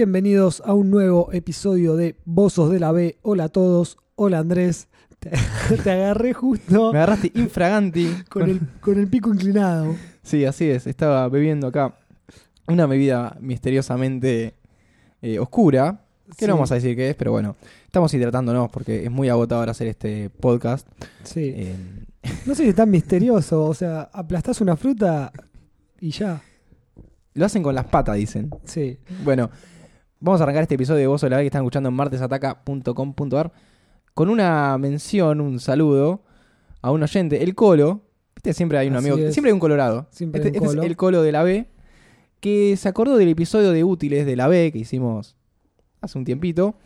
Bienvenidos a un nuevo episodio de Bozos de la B. Hola a todos. Hola Andrés. Te, te agarré justo Me agarraste infraganti. con el, con el pico inclinado. Sí, así es. Estaba bebiendo acá una bebida misteriosamente eh, oscura. Que Sí. no vamos a decir qué es, pero bueno. Estamos hidratándonos porque es muy agotador hacer este podcast. Sí. Eh, No sé si es tan misterioso. O sea, aplastás una fruta y ya. lo hacen con las patas, dicen. Sí. Bueno, vamos a arrancar este episodio de Voz de la B que están escuchando en martesataca.com.ar con una mención, un saludo a un oyente, el Colo. Viste, siempre hay un Así amigo, es. siempre hay un colorado. Siempre Este, hay un este colo. es el Colo de la B que se acordó del episodio de útiles de la B que hicimos hace un tiempito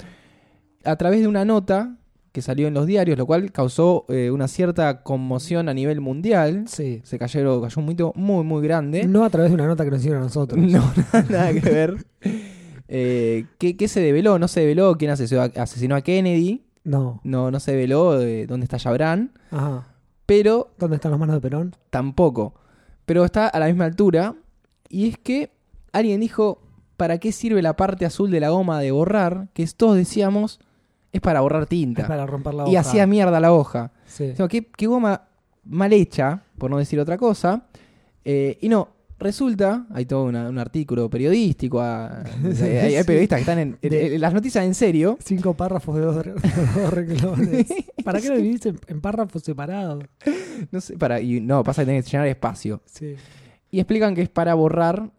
a través de una nota que salió en los diarios, lo cual causó eh, una cierta conmoción a nivel mundial. Sí. Se cayó, cayó un mito muy, muy grande. No a través de una nota que nos hicieron a nosotros. No, nada que ver. Eh, ¿qué, qué se develó? No se develó quién asesinó a, asesinó a Kennedy. No. No, no se develó eh, dónde está Jabran. Ajá. Pero ¿Dónde están las manos de Perón? tampoco. Pero está a la misma altura. Y es que alguien dijo, ¿para qué sirve la parte azul de la goma de borrar? Que todos decíamos, es para borrar tinta. Es para romper la y hoja. hacía mierda la hoja. Sí. O sea, ¿qué, qué goma mal hecha, por no decir otra cosa. Eh, y no, resulta, hay todo una- un artículo periodístico, ah, Sí, hay, hay sí. periodistas que están en, en- De- en las noticias en serio. Cinco párrafos de dos, dos renglones. ¿Para qué lo dividís en, en párrafos separados? No sé, para, y no, pasa que tenés que llenar espacio. Sí. Y explican que es para borrar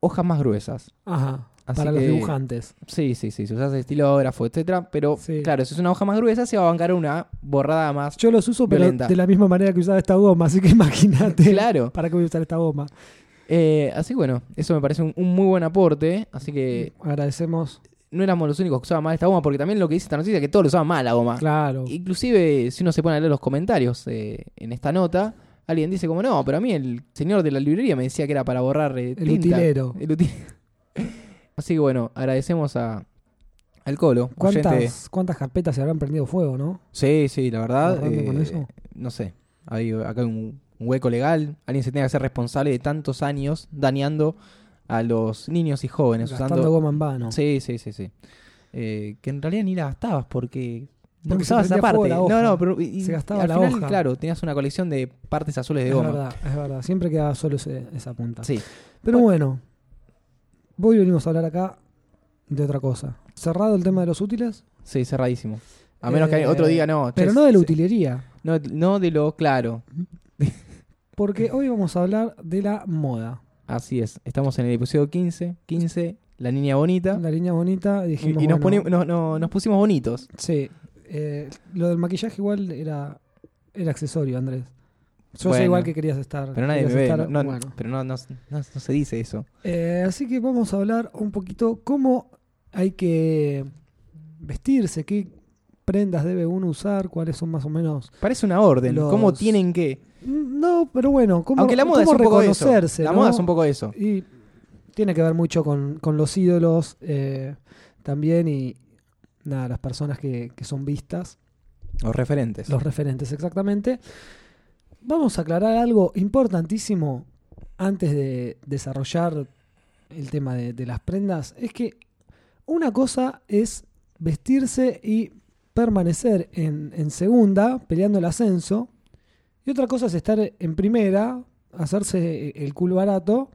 hojas más gruesas. Ajá. Así para los dibujantes. Sí, sí, sí, si usas estilógrafo, etcétera. Pero Sí. claro, si es una hoja más gruesa, se va a bancar una borrada más. Yo los uso, pero de la misma manera que usaba esta goma, así que imagínate. Claro. ¿Para qué voy a usar esta goma? Eh, así que bueno, eso me parece un, un muy buen aporte. Así que Agradecemos. no éramos los únicos que usaban mal esta goma, porque también lo que dice esta noticia es que todos lo usaban mal la goma. Claro. Inclusive, si uno se pone a leer los comentarios eh, en esta nota, alguien dice como, no, pero a mí el señor de la librería me decía que era para borrar eh, El tinta". utilero. El Así que bueno, agradecemos a, al Colo. oyente. ¿Cuántas, ¿Cuántas carpetas se habrán prendido fuego, no? Sí, sí, la verdad. Borrando con eh, eso. No sé, hay acá hay un, un hueco legal. Alguien se tiene que hacer responsable de tantos años dañando a los niños y jóvenes Gastando usando... goma en vano. Sí, sí, sí, sí. Eh, que en realidad ni la gastabas porque... No Porque usabas esa parte. la No, hoja. no, pero y- Se gastaba al la final, hoja. claro, tenías una colección de partes azules de es goma. verdad, es verdad. Siempre quedaba solo ese- esa punta. Sí. Pero bueno, hoy venimos a hablar acá de otra cosa. Cerrado el tema de los útiles, Sí, cerradísimo. A menos que Eh, otro diga no. pero no de la utilería. No, no de lo claro. Porque hoy vamos a hablar de la moda. Así es. Estamos en el episodio 15. 15, la niña bonita. La línea bonita, Y, dijimos. y nos, bueno, poni- no- no- nos pusimos bonitos. Sí. eh, lo del maquillaje igual era, era accesorio, Andrés. Yo sé Bueno, igual que querías estar. Pero nadie me querías ve. estar- no- no- bueno. Pero no, no- no- no se dice eso. Eh, así que vamos a hablar un poquito cómo hay que vestirse, qué prendas debe uno usar, cuáles son más o menos. Parece una orden. Los- ¿Cómo tienen que? No, pero bueno, cómo, Aunque la moda es un poco eso. reconocerse. La ¿no? moda es un poco eso. Y tiene que ver mucho con, con los ídolos eh, también y nada, las personas que, que son vistas, Los referentes. los referentes exactamente. Vamos a aclarar algo importantísimo antes de desarrollar el tema de, de las prendas. Es que una cosa es vestirse y permanecer en, en segunda, peleando el ascenso. Y otra cosa es estar en primera, hacerse el culo barato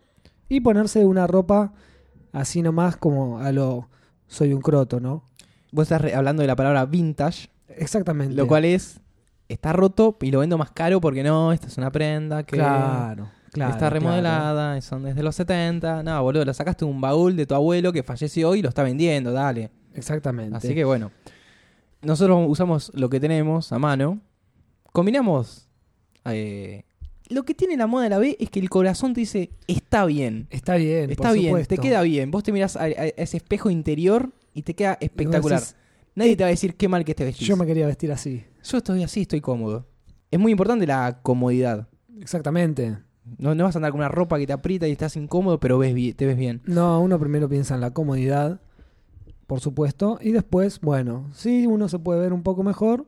y ponerse una ropa así nomás como a lo soy un croto, ¿no? Vos estás hablando de la palabra vintage, Exactamente. lo cual es. Está roto y lo vendo más caro porque no, esta es una prenda que Claro, claro. está claro. remodelada, son desde los 70. No, boludo, lo sacaste de un baúl de tu abuelo que falleció hoy y lo está vendiendo, dale. Exactamente. Así que bueno, nosotros usamos lo que tenemos a mano, combinamos... eh, lo que tiene la moda de la B es que el corazón te dice, está bien, Está bien, está por bien, supuesto. te queda bien. Vos te mirás a, a ese espejo interior y te queda espectacular. decís, Nadie te va a decir qué mal que te vestís. Yo me quería vestir así. Yo estoy así, estoy cómodo. Es muy importante la comodidad. Exactamente. No, no vas a andar con una ropa que te aprieta y estás incómodo, pero ves te ves bien. No, uno primero piensa en la comodidad, por supuesto, y después, bueno, si uno se puede ver un poco mejor,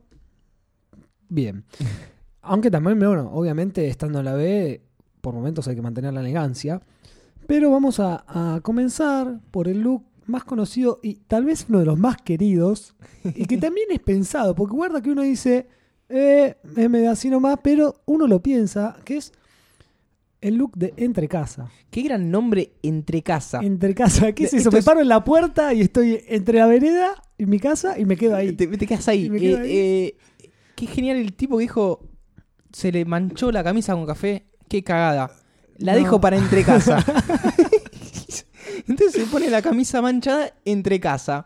bien. Aunque también, bueno, obviamente estando en la B, por momentos hay que mantener la elegancia. Pero vamos a, a comenzar por el look más conocido y tal vez uno de los más queridos, y que también es pensado, porque guarda que uno dice, eh, es medio así nomás, pero uno lo piensa, que es el look de entre casa. Qué gran nombre entre casa. Entre casa, ¿qué es eso? esto Me es- paro en la puerta y estoy entre la vereda y mi casa y me quedo ahí. Te, te quedas ahí. Me Eh, ahí. eh, qué genial el tipo que dijo, se le manchó la camisa con café. Qué cagada. La No. dejo para entre casa. Entonces se pone la camisa manchada entre casa.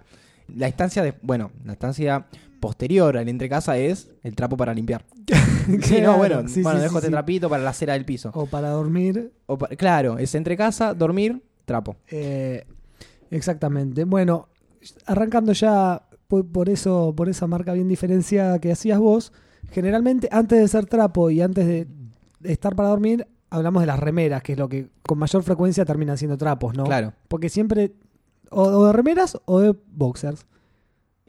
La estancia de, bueno, la estancia posterior al entre casa es el trapo para limpiar. Sí, no, bueno, sí, bueno, sí, dejo este trapito para la cera del piso. O para dormir. O pa- claro, es entre casa, dormir, trapo. Eh, exactamente. Bueno, arrancando ya por, por eso, por esa marca bien diferenciada que hacías vos, generalmente antes de ser trapo y antes de, estar para dormir, hablamos de las remeras, que es lo que con mayor frecuencia terminan siendo trapos, ¿no? Claro. Porque siempre, o, o de remeras o de boxers.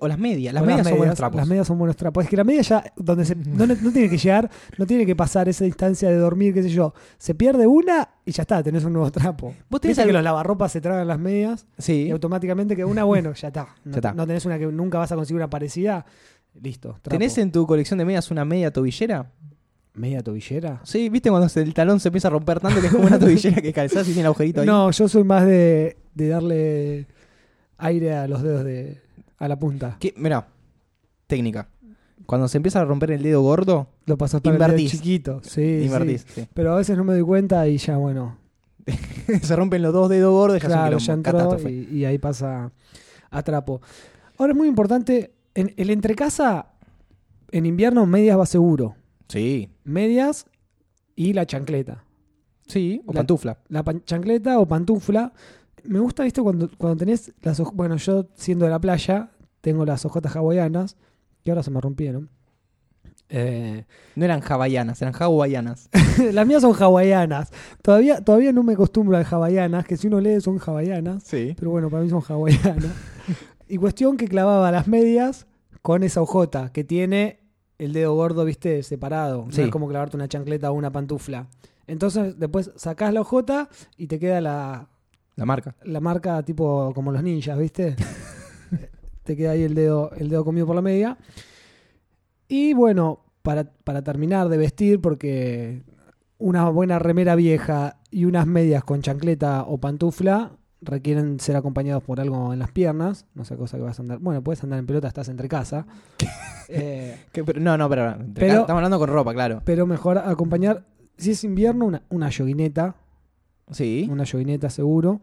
O las medias, las O medias son buenos trapos. Las medias son buenos trapos. Es que la media ya, donde se, no, no tiene que llegar, no tiene que pasar esa distancia de dormir, qué sé yo. Se pierde una y ya está, tenés un nuevo trapo. ¿Vos tenés que los lavarropas se tragan las medias y Sí. automáticamente que una, bueno, ya está. No, Ya está. no tenés una que nunca vas a conseguir una parecida, listo. trapo. ¿Tenés en tu colección de medias una media tobillera? media tobillera? Sí, ¿viste cuando se- el talón se empieza a romper tanto que es como una tobillera que calzás y tiene agujerito ahí? No, yo soy más de, de darle aire a los dedos de a la punta. ¿Qué? Mirá, técnica. Cuando se empieza a romper el dedo gordo, Lo pasas para el dedo Invertís. chiquito. Sí, invertís. sí. sí. Pero a veces no me doy cuenta y ya, bueno, se rompen los dos dedos gordos ya Claro, son ya entró catástrofe. y, y ahí pasa a trapo. Ahora es muy importante, en, el entrecasa, en invierno medias va seguro. Sí, Medias y la chancleta. sí, o La- pantufla. La pan- chancleta o pantufla. Me gusta, viste, cuando, cuando tenés las Bueno, yo siendo de la playa, tengo las hojotas hawaianas, que ahora se me rompieron. Eh, No eran hawaianas, eran hawaianas. las mías son hawaianas. Todavía, todavía no me acostumbro a hawaianas, que si uno lee son hawaianas. Sí. Pero bueno, para mí son hawaianas. y cuestión que clavaba las medias con esa hojota que tiene el dedo gordo, viste, separado. Sí. No es como clavarte una chancleta o una pantufla. Entonces, después sacás la hojota y te queda la, La marca. la marca tipo como los ninjas, ¿viste? te queda ahí el dedo, el dedo comido por la media. Y bueno, para, para terminar de vestir, porque una buena remera vieja y unas medias con chancleta o pantufla requieren ser acompañados por algo en las piernas. No sé cosa que vas a andar. Bueno, puedes andar en pelota, estás entre casa. Eh, no, no, pero, Pero- estamos hablando con ropa, claro. pero mejor acompañar, si es invierno, una, una yoguineta. Sí. Una yoguineta seguro.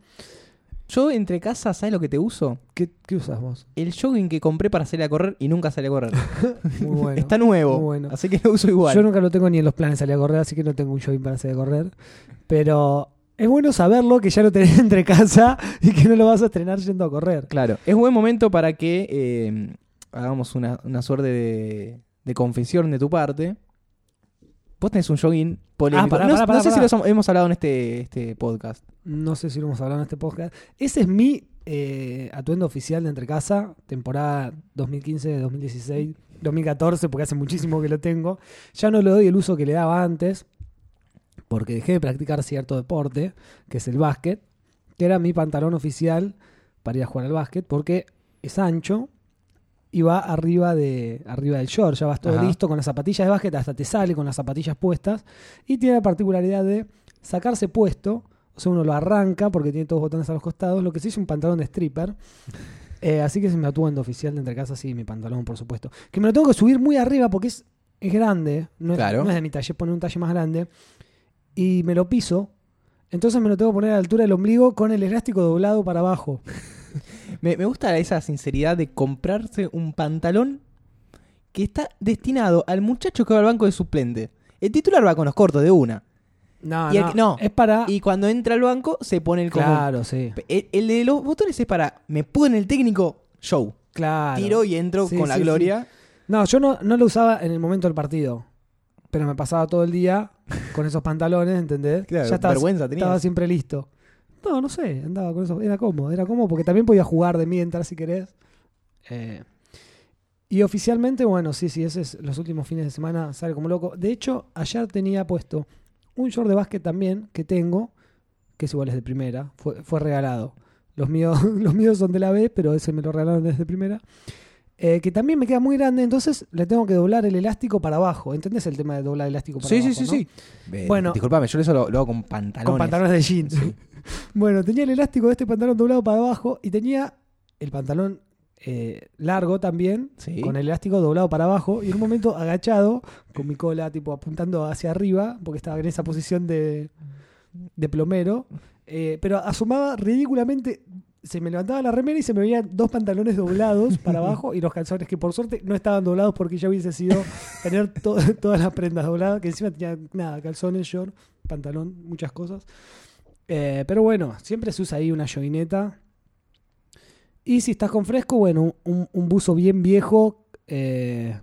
Yo entre casa, ¿sabes lo que te uso? ¿Qué, qué usas vos? El jogging que compré para salir a correr y nunca salí a correr. Muy bueno. Está nuevo. muy bueno. Así que lo uso igual. Yo nunca lo tengo ni en los planes de salir a correr, así que no tengo un jogging para salir a correr. Pero es bueno saberlo, que ya lo tenés entre casa y que no lo vas a estrenar yendo a correr. Claro, es buen momento para que eh, hagamos una, una suerte de, de confesión de tu parte. Vos tenés un jogging polémico. Ah, pará, no, pará, no pará, sé si lo hemos- hemos hablado en este, este podcast. No sé si lo hemos hablado en este podcast. Ese es mi eh, atuendo oficial de entre casa, temporada 2015, 2016, 2014, porque hace muchísimo que lo tengo. Ya no le doy el uso que le daba antes, porque dejé de practicar cierto deporte, que es el básquet, que era mi pantalón oficial para ir a jugar al básquet, porque es ancho y va arriba de arriba del short, ya vas todo Ajá. listo con las zapatillas de básquet, hasta te sale con las zapatillas puestas y tiene la particularidad de sacarse puesto, o sea, uno lo arranca porque tiene todos los botones a los costados, lo que sí es un pantalón de stripper. Eh, así que es mi atuendo oficial de entre casa, sí, mi pantalón, por supuesto. Que me lo tengo que subir muy arriba porque es, es grande, no es, Claro. no es de mi talle, poner un talle más grande. Y me lo piso, entonces me lo tengo que poner a la altura del ombligo con el elástico doblado para abajo. Me, me gusta esa sinceridad de comprarse un pantalón que está destinado al muchacho que va al banco de suplente. El titular va con los cortos de una. No, Y no, no. es para... Y cuando entra al banco se pone el común. claro, sí, El, el de los botones es para me pone el técnico show. claro. Tiro y entro Sí, con la sí, gloria. No, yo no, no lo usaba en el momento del partido. Pero me pasaba todo el día con esos pantalones, ¿entendés? Claro, ya estaba, vergüenza tenías. estaba siempre listo. No, no sé, andaba con eso. Era cómodo, era cómodo porque también podía jugar de mientras si querés. Eh, y oficialmente, bueno, sí, sí, ese es los últimos fines de semana, sale como loco. De hecho, ayer tenía puesto un short de básquet también que tengo, que es igual es de primera, fue, fue regalado. Los míos, los míos son de la B, pero ese me lo regalaron desde primera. Eh, que también me queda muy grande, entonces le tengo que doblar el elástico para abajo. ¿Entendés el tema de doblar el elástico para Sí, sí, abajo? sí, no? sí. Eh, Bueno. Disculpame, yo eso lo, lo hago con pantalones. Con pantalones de jeans. bueno, tenía el elástico de este pantalón doblado para abajo y tenía el pantalón eh, largo también, Sí. con el elástico doblado para abajo y en un momento agachado, con mi cola tipo apuntando hacia arriba, porque estaba en esa posición de, de plomero, eh, pero asomaba ridículamente. Se me levantaba la remera y se me veían dos pantalones doblados para abajo y los calzones que por suerte no estaban doblados porque ya hubiese sido tener to- todas las prendas dobladas, que encima tenía nada, calzones, short, pantalón, muchas cosas. Eh, pero bueno, siempre se usa ahí una joguineta. Y si estás con fresco, bueno, un, un buzo bien viejo eh,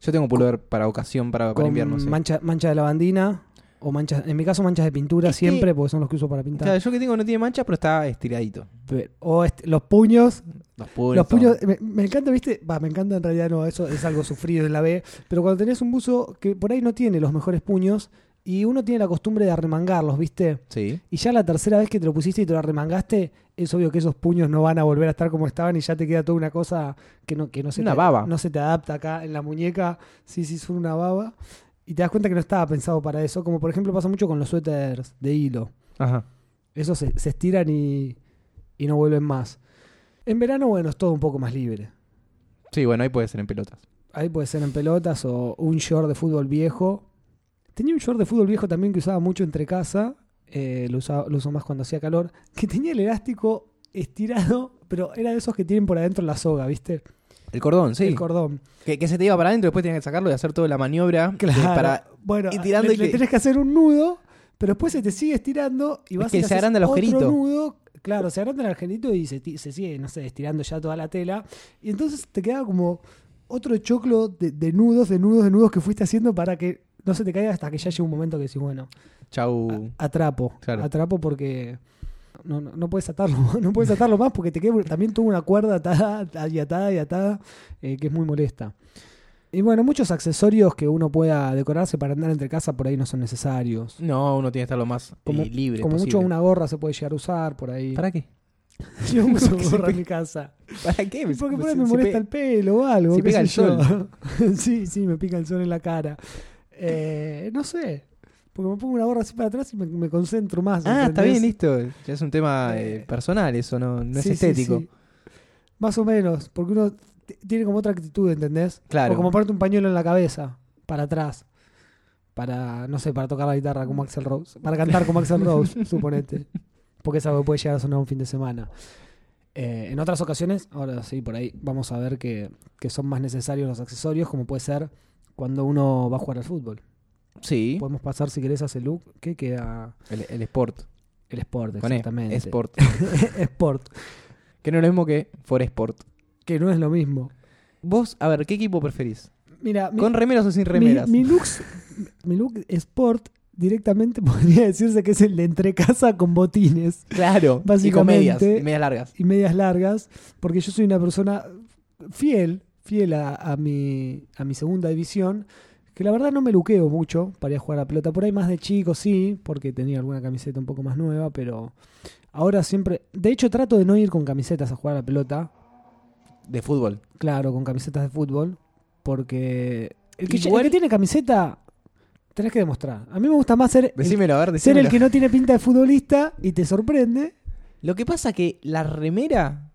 Yo tengo pullover para ocasión, para, para invierno. sí. mancha, mancha de lavandina. O manchas, en mi caso manchas de pintura siempre, porque son los que uso para pintar. Claro, yo que tengo no tiene mancha, pero está estiradito. Pe- O este- los puños, Los puños. los puños, me, me encanta, ¿viste? Va, me encanta en realidad, no, eso es algo sufrido en la B. Pero cuando tenés un buzo que por ahí no tiene los mejores puños y uno tiene la costumbre de arremangarlos, ¿viste? Sí. Y ya la tercera vez que te lo pusiste y te lo arremangaste, es obvio que esos puños no van a volver a estar como estaban y ya te queda toda una cosa que no, que no se Una te, baba. no se te adapta acá en la muñeca. Sí, sí, son una baba. Y te das cuenta que no estaba pensado para eso. Como por ejemplo pasa mucho con los suéteres de hilo. Ajá. Esos se, se estiran y, y no vuelven más. En verano, bueno, es todo un poco más libre. Sí, bueno, ahí puede ser en pelotas. Ahí puede ser en pelotas o un short de fútbol viejo. Tenía un short de fútbol viejo también que usaba mucho entre casa. eh, lo, usaba, lo uso más cuando hacía calor. Que tenía el elástico estirado, pero era de esos que tienen por adentro la soga, ¿viste? El cordón, sí. El cordón. que, que se te iba para adentro, después tenías que sacarlo y hacer toda la maniobra. de- Claro. para... bueno, ir tirando le, y le que- tenés que hacer un nudo, pero después se te sigue estirando y Es vas que y se agranda el otro agujerito. nudo. Claro, se agranda el agujerito y se, sigue, no sé, estirando ya toda la tela. Y entonces te queda como otro choclo de, de nudos, de nudos, de nudos que fuiste haciendo para que no se te caiga hasta que ya llegue un momento que decís, bueno, Chau. atrapo. Claro. Atrapo porque no, no, puedes atarlo, no puedes atarlo más porque te queda, también tuvo una cuerda atada y atada y atada eh, que es muy molesta. Y bueno, muchos accesorios que uno pueda decorarse para andar entre casa por ahí no son necesarios. No, uno tiene que estar lo más eh, Como, libre como posible. mucho una gorra se puede llegar a usar por ahí. ¿Para qué? Yo uso Porque se gorra en mi casa. ¿Para qué? Porque por ahí Se- me se molesta el pelo o algo. si qué pega el yo. sí, sí, me pica el sol en la cara. Eh, no sé. Porque me pongo una gorra así para atrás y me, me concentro más. Ah, está bien, listo. Ya es un tema eh, Eh, personal, eso no, no es Sí, estético. sí. Más o menos, porque uno tiene como otra actitud, ¿entendés? Claro. O como ponerte un pañuelo en la cabeza, para atrás. Para, no sé, para tocar la guitarra como Axel Rose. Para cantar como Axel Rose, suponete. Porque es algo que puede llegar a sonar un fin de semana. Eh, en otras ocasiones, ahora sí, por ahí vamos a ver que, que son más necesarios los accesorios, como puede ser cuando uno va a jugar al fútbol. Sí, Podemos pasar, si querés, a ese look. ¿Qué queda? el, el sport. El sport, Con E, exactamente. sport. sport. que no es lo mismo que for sport. Que no es lo mismo. Vos, a ver, ¿qué equipo preferís? Mira, mi- ¿Con remeras o sin Mi, remeras? mi looks- mi look sport directamente podría decirse que es el de entre casa con botines Claro, y Básicamente- con medias, y medias largas. y medias largas, porque yo soy una persona fiel, fiel a, a mi, a mi segunda división, que la verdad no me luqueo mucho para ir a jugar a pelota. Por ahí más de chico sí, porque tenía alguna camiseta un poco más nueva, pero ahora siempre... De hecho trato de no ir con camisetas a jugar a la pelota, De fútbol. claro, con camisetas de fútbol, porque el que, Igual- el que tiene camiseta tenés que demostrar. A mí me gusta más ser, el, Decímelo, a ver, ser el que no tiene pinta de futbolista y te sorprende. Lo que pasa que la remera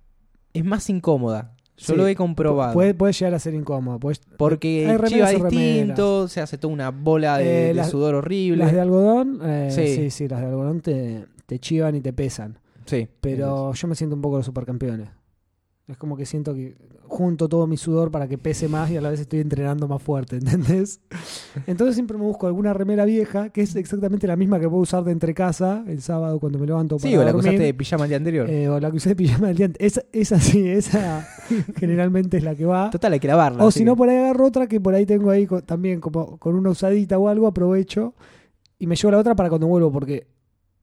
es más incómoda. Yo Sí, lo he comprobado. Puede, puede llegar a ser incómodo. puede- porque hay distinto, se hace toda una bola de, Eh, de las- sudor horrible. las de algodón, eh, Sí. sí. sí, las de algodón te, te chivan y te pesan. Sí. Pero yo me siento un poco los supercampeones. Es como que siento que junto todo mi sudor para que pese más y a la vez estoy entrenando más fuerte, ¿entendés? Entonces siempre me busco alguna remera vieja, que es exactamente la misma que puedo usar de entre casa el sábado cuando me levanto Sí, para o la que usaste de pijama el día anterior. Eh, o la que usé de pijama del día antes. Esa, esa sí, esa generalmente es la que va. Total, hay que lavarla. O sí. si no, por ahí agarro otra que por ahí tengo ahí también como con una usadita o algo, aprovecho y me llevo la otra para cuando vuelvo, porque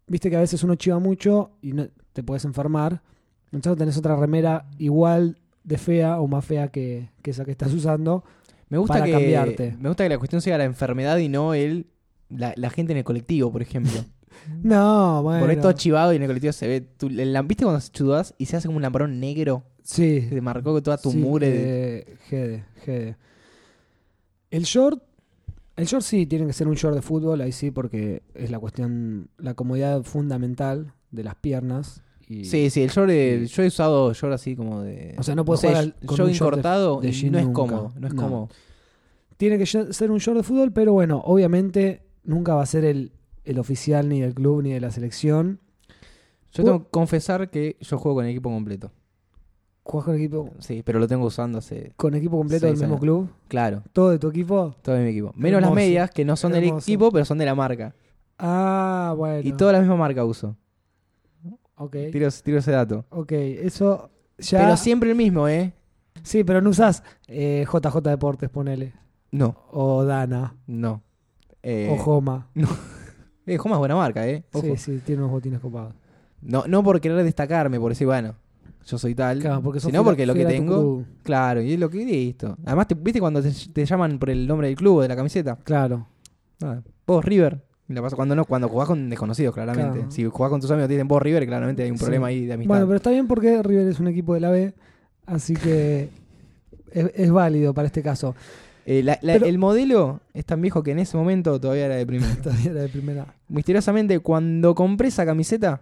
viste que a veces uno chiva mucho y no, te puedes enfermar. Entonces tenés otra remera igual de fea o más fea que, que esa que estás usando. me gusta para que, cambiarte. Me gusta que la cuestión sea la enfermedad y no el la, la gente en el colectivo, por ejemplo. No, bueno. Por todo chivado y en el colectivo se ve. tú- el ¿Viste cuando chudás y se hace como un lamparón negro? Sí. Que te marcó toda tu sí, mugre. de- eh, Gede, Gede. El short. El short sí tiene que ser un short de fútbol, ahí sí, porque es la cuestión, la comodidad fundamental de las piernas. Y, Sí, sí, el short. de- y- yo he usado short así como de. O sea, no puedes sé, jugar al- con un jogging short de- cortado de y no es cómodo. No es No. cómodo. Tiene que ser un short de fútbol, pero bueno, obviamente nunca va a ser el, el oficial ni del club ni de la selección. Yo tengo que confesar que yo juego con el equipo completo. ¿Juegas con equipo, Sí, pero lo tengo usando hace. con equipo completo del mismo años. club? Claro, ¿Todo de tu equipo? todo de mi equipo. Menos las medias, que no son del equipo, pero son de la marca. Ah, bueno. Y toda la misma marca uso. Ok. Tiro, tiro ese dato. Ok, eso ya. Pero siempre el mismo, ¿eh? Sí, pero no usas eh, JJ Deportes, ponele. No, O Dana. no. Eh, o Joma. eh, Joma es buena marca, ¿eh? Ojo. Sí, sí, tiene unos botines copados. No, no por querer destacarme, por decir, bueno, yo soy tal. Claro, porque sino porque lo que tengo. Claro, y es lo que listo. Además, te- ¿viste cuando te, te llaman por el nombre del club o de la camiseta? Claro. Ah, vos, River. La paso cuando no, cuando jugás con desconocidos, claramente. Claro. Si jugás con tus amigos y te dicen vos, River, claramente hay un Sí. problema ahí de amistad. Bueno, pero está bien porque River es un equipo de la B, así que es, es válido para este caso. Eh, la- la- pero- el modelo es tan viejo que en ese momento todavía era de primera. Todavía era de primera. Misteriosamente, cuando compré esa camiseta,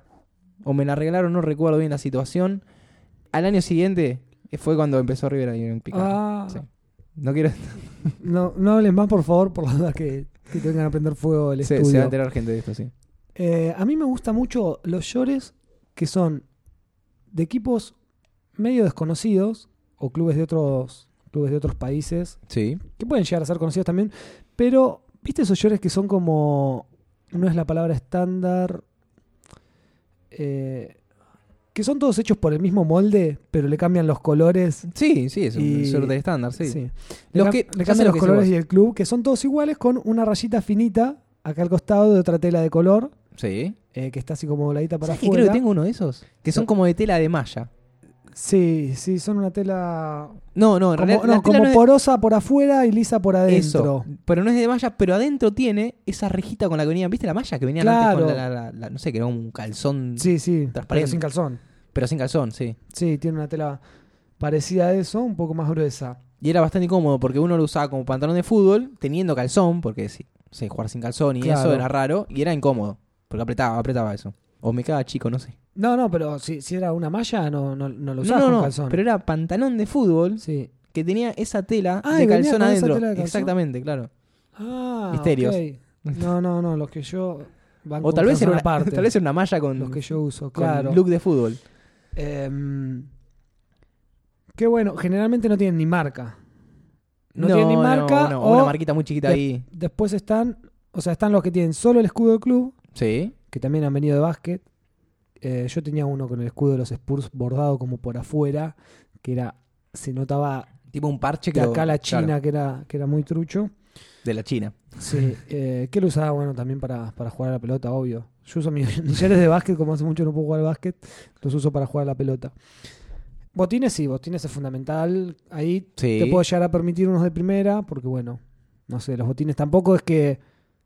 o me la regalaron, no recuerdo bien la situación, al año siguiente fue cuando empezó River a ir en picada. Ah, Sí. No quiero. no, no hables más, por favor, por la duda que, que te vengan a prender fuego el Se, estudio. se va a enterar gente de esto, sí. Eh, a mí me gustan mucho los shorts que son de equipos medio desconocidos o clubes de otros clubes de otros países Sí. que pueden llegar a ser conocidos también, pero viste esos shorts que son como no es la palabra estándar eh, que son todos hechos por el mismo molde, pero le cambian los colores. Sí, sí, es un short de estándar, sí. Sí. Le, Los que- le cambian lo los que colores y el club, que son todos iguales con una rayita finita acá al costado de otra tela de color, Sí. eh, que está así como voladita para ¿Sabes que afuera. creo que tengo uno de esos? Que son como de tela de malla. Sí, sí, son una tela No, no, en como, realidad no, como no porosa por afuera y lisa por adentro. Eso, pero no es de malla, pero adentro tiene esa rejita con la que venían, ¿viste la malla? Que antes Claro. con la, la- la- no sé, que era un calzón, Sí, sí, Transparente. pero sin calzón. pero sin calzón, sí. Sí, tiene una tela parecida a eso, un poco más gruesa. Y era bastante incómodo porque uno lo usaba como pantalón de fútbol, teniendo calzón, porque sí, sí, jugar sin calzón y Claro. eso era raro, y era incómodo, porque apretaba, apretaba eso. O me quedaba chico, no sé. No, no, pero si, si era una malla, no, no, no lo No, usabas no, con no, calzón. pero era pantalón de fútbol Sí. que tenía esa tela Ah, de calzón adentro. tela de calzón. Exactamente, claro. Ah, Misterios. ok. No, no, no, los que yo... van O tal vez, era una, aparte. tal vez era una malla con, los que yo uso, claro. look de fútbol. Em, qué bueno, generalmente no tienen ni marca. No, No, tienen ni no, marca no, o una marquita muy chiquita de- ahí. después están, o sea, están los que tienen solo el escudo del club, Sí. que también han venido de básquet. Eh, yo tenía uno con el escudo de los Spurs bordado como por afuera, que era se notaba Tipo un parche que acá la claro, China que era que era muy trucho. de la China. Sí, eh, que lo usaba bueno también para, para jugar a la pelota, obvio. Yo uso mis millares de básquet, como hace mucho no puedo jugar al básquet, los uso para jugar a la pelota. Botines sí, botines es fundamental. Ahí Sí. te puedo llegar a permitir unos de primera, porque bueno, no sé, los botines tampoco es que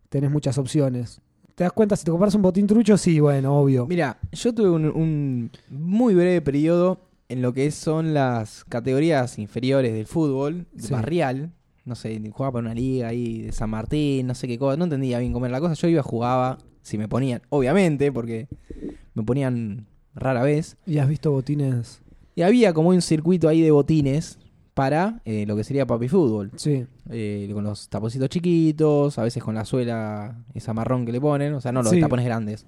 tenés muchas opciones. ¿Te das cuenta? Si te compras un botín trucho, sí, bueno, obvio. Mira, yo tuve un, un muy breve periodo en lo que son las categorías inferiores del fútbol, Sí. barrial. No sé, jugaba para una liga ahí de San Martín, no sé qué cosa. No entendía bien cómo era la cosa. Yo iba, jugaba, si me ponían, obviamente, porque me ponían rara vez. ¿Y has visto botines? Y había como un circuito ahí de botines para eh, lo que sería papi fútbol. Sí. Eh, con los taponcitos chiquitos, a veces con la suela esa marrón que le ponen, o sea, no los Sí. tapones grandes.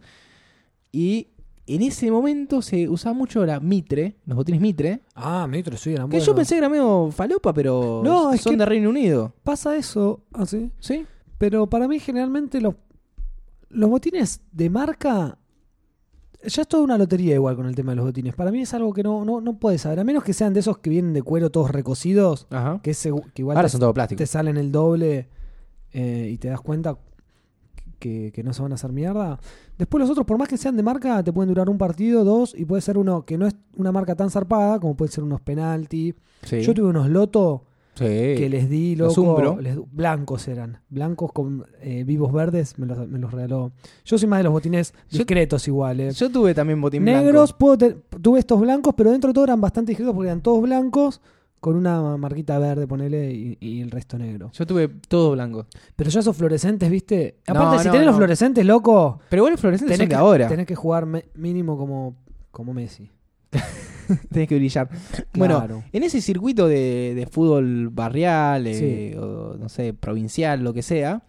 Y en ese momento se usaba mucho la mitre, los botines mitre, Ah, metro, sí, eran que buenos. yo pensé que era medio falopa, pero No, es son de Reino Unido. Pasa eso, así. ¿Sí? Pero para mí generalmente los, los botines de marca... Ya es toda una lotería igual con el tema de los botines. Para mí es algo que no, no, no puedes saber. A menos que sean de esos que vienen de cuero todos recocidos. Ajá. Que, es segu- que igual Ahora te, son todo plástico. te salen el doble eh, y te das cuenta que, que no se van a hacer mierda. Después los otros, por más que sean de marca, te pueden durar un partido, dos, y puede ser uno que no es una marca tan zarpada, como puede ser unos penalti. Sí. Yo tuve unos loto Sí. que les di, loco. Les- blancos eran. Blancos con eh, vivos verdes, me los, me los regaló. Yo soy más de los botines Yo- discretos igual. eh. Yo tuve también botín Negros, puedo te- tuve estos blancos, pero dentro de todo eran bastante discretos porque eran todos blancos con una marquita verde, ponele, y, y el resto negro. Yo tuve todo blanco. Pero ya esos fluorescentes, ¿viste? No, Aparte, si no, tenés los fluorescentes, loco, Pero igual los fluorescentes tenés son que, de ahora. tenés que jugar me- mínimo como, como Messi. Tenés que brillar. Bueno, Claro. en ese circuito de, de fútbol barrial, eh, Sí. o no sé, provincial, lo que sea,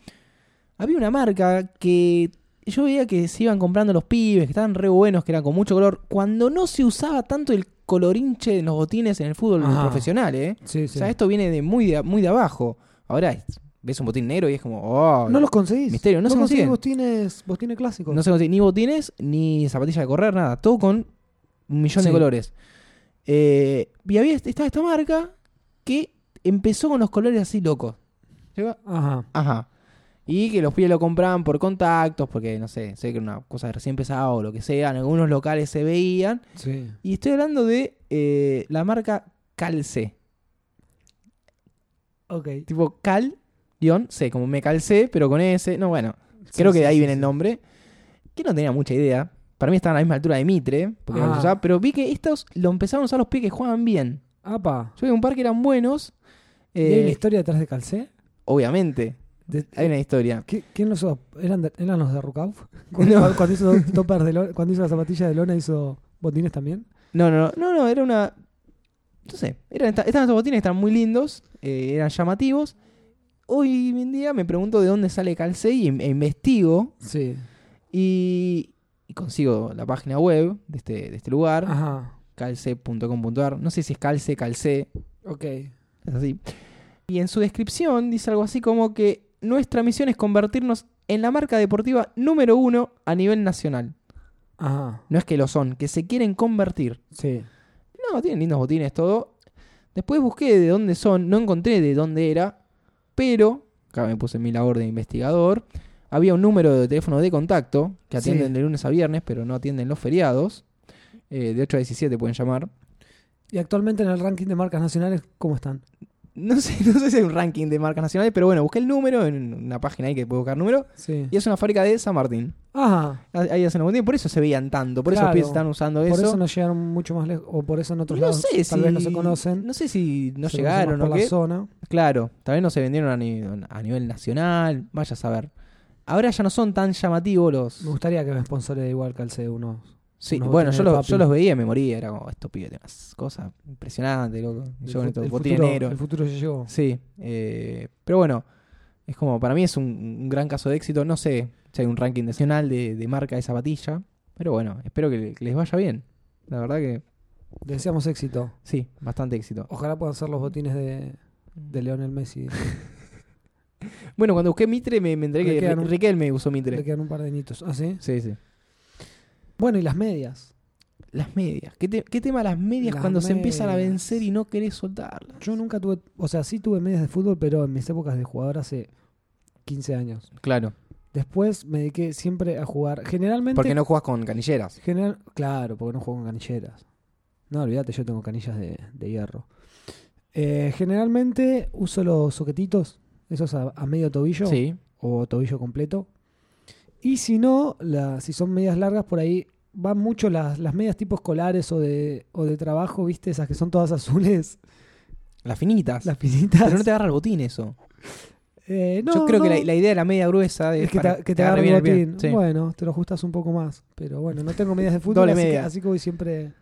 había una marca que yo veía que se iban comprando los pibes, que estaban re buenos, que eran con mucho color, cuando no se usaba tanto el colorinche en los botines en el fútbol Ajá. profesional, ¿eh? Sí, O sí. sea, esto viene de muy de, muy de abajo. Ahora es- ves un botín negro y es como, oh, no los conseguís. Misterio, no se conseguís consiguen. botines, botines clásicos. no se consigue ni botines ni zapatillas de correr, nada. Todo con un millón de colores. Eh, y había estaba esta marca que empezó con los colores así locos. Ajá. Ajá. Y que los pibes lo compraban por contactos, porque no sé, sé que era una cosa de recién empezada o lo que sea. En algunos locales se veían. Sí. Y estoy hablando de eh, la marca Calce. Ok. Tipo Cal, guion, C, como me calcé, pero con S. No, bueno, creo Sí, que de ahí viene el nombre. Que no tenía mucha idea. Para mí estaban a la misma altura de Mitre, porque no Ah. los usaba, pero vi que estos lo empezaron a usar los pies que jugaban bien. Apa. Yo vi un par que eran buenos. ¿Y hay una eh, historia detrás de Calcé? obviamente, De- hay una historia. ¿Qué- ¿Quién los? ¿Eran, de- ¿Eran los de Rukauf? No. Cuando, hizo de lona- cuando hizo la zapatilla de lona, hizo botines también. No, no, no, no, no, era una. No sé, eran, esta- estaban estos botines que estaban muy lindos, eh, eran llamativos. Hoy en día me pregunto de dónde sale Calce y e investigo Sí. y, y consigo la página web de este, de este lugar, Ajá. calce.com.ar. No sé si es calce, calce, Ok. es así. Y en su descripción dice algo así como que nuestra misión es convertirnos en la marca deportiva número uno a nivel nacional. Ajá. No es que lo son, que se quieren convertir. Sí. No, tienen lindos botines, todo. Después busqué de dónde son, no encontré de dónde era, pero, acá me puse en mi labor de investigador, había un número de teléfono de contacto que Sí. atienden de lunes a viernes, pero no atienden los feriados. Eh, de 8 a 17 pueden llamar. ¿Y actualmente en el ranking de marcas nacionales cómo están? No sé, no sé si hay un ranking de marcas nacionales, pero bueno, busqué el número en una página ahí que puedo buscar número. Sí. Y es una fábrica de San Martín. Ajá. Ahí hacen los botines, por eso se veían tanto, por eso Claro. los pies están usando Por eso. eso no llegaron mucho más lejos. O por eso en otros no lados sé tal si vez no se conocen. No sé si no Se llegaron o por qué. la zona. Claro, tal vez no se vendieron a, ni- a nivel nacional, vaya a saber. Ahora ya no son tan llamativos los... Me gustaría que me sponsore igual Calce unos. Sí, unos bueno, yo yo los veía y me moría, era como, esto pide unas cosas impresionantes, loco. El, yo estos el botines futuro, el futuro ya llegó. Sí, eh, pero bueno, es como, para mí es un, un gran caso de éxito. No sé si hay un ranking nacional de, de marca de zapatilla, pero bueno, espero que, que les vaya bien. La verdad que Deseamos éxito. sí, bastante éxito. Ojalá puedan ser los botines de, de Leonel Messi. Bueno, cuando busqué Mitre me, me enteré Le que un- Riquelme usó Le Mitre. quedan un par de nitos. ¿Ah, sí? Sí, sí. Bueno, y las medias. Las medias. ¿Qué, te- qué tema las medias Las cuando se empiezan a vencer y no querés soltarlas? Yo nunca tuve, o sea, sí tuve medias de fútbol, pero en mis épocas de jugador hace 15 años. Claro. Después me dediqué siempre a jugar. Generalmente. Porque no juegas con canilleras. general, claro, porque no juego con canilleras. No, olvídate, yo tengo canillas de, de hierro. Eh, generalmente uso los soquetitos, esos a, a medio tobillo Sí. o tobillo completo. Y si no, la- si son medias largas, por ahí van mucho las, las medias tipo escolares o de, o de trabajo, ¿viste? Esas que son todas azules, Las finitas. las finitas. Pero no te agarra el botín eso. Eh, no, Yo creo que la, la idea de la media gruesa es, es que para te, que te agarre bien el botín. Sí. Bueno, te lo ajustas un poco más. Pero bueno, no tengo medias de fútbol, así que, así que voy siempre,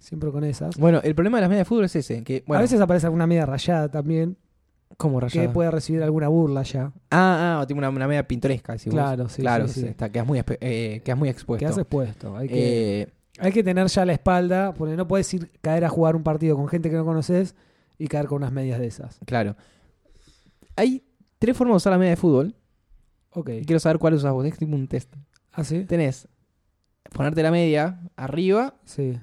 siempre con esas. Bueno, el problema de las medias de fútbol es ese. Que, bueno, a veces aparece alguna media rayada también, como que rayada. puede recibir alguna burla ya. Ah, ah, tengo una, una media pintoresca. vos. Claro, sí, Claro, sí, sí. Está, quedas, muy, eh, quedas muy expuesto. Que has expuesto. Hay que, Eh, hay que tener ya la espalda, porque no puedes ir caer a jugar un partido con gente que no conoces y caer con unas medias de esas. claro. Hay tres formas de usar la media de fútbol. Ok. Quiero saber cuál usas vos. Es tipo un test. ¿Ah, sí? Tenés ponerte la media arriba, Sí.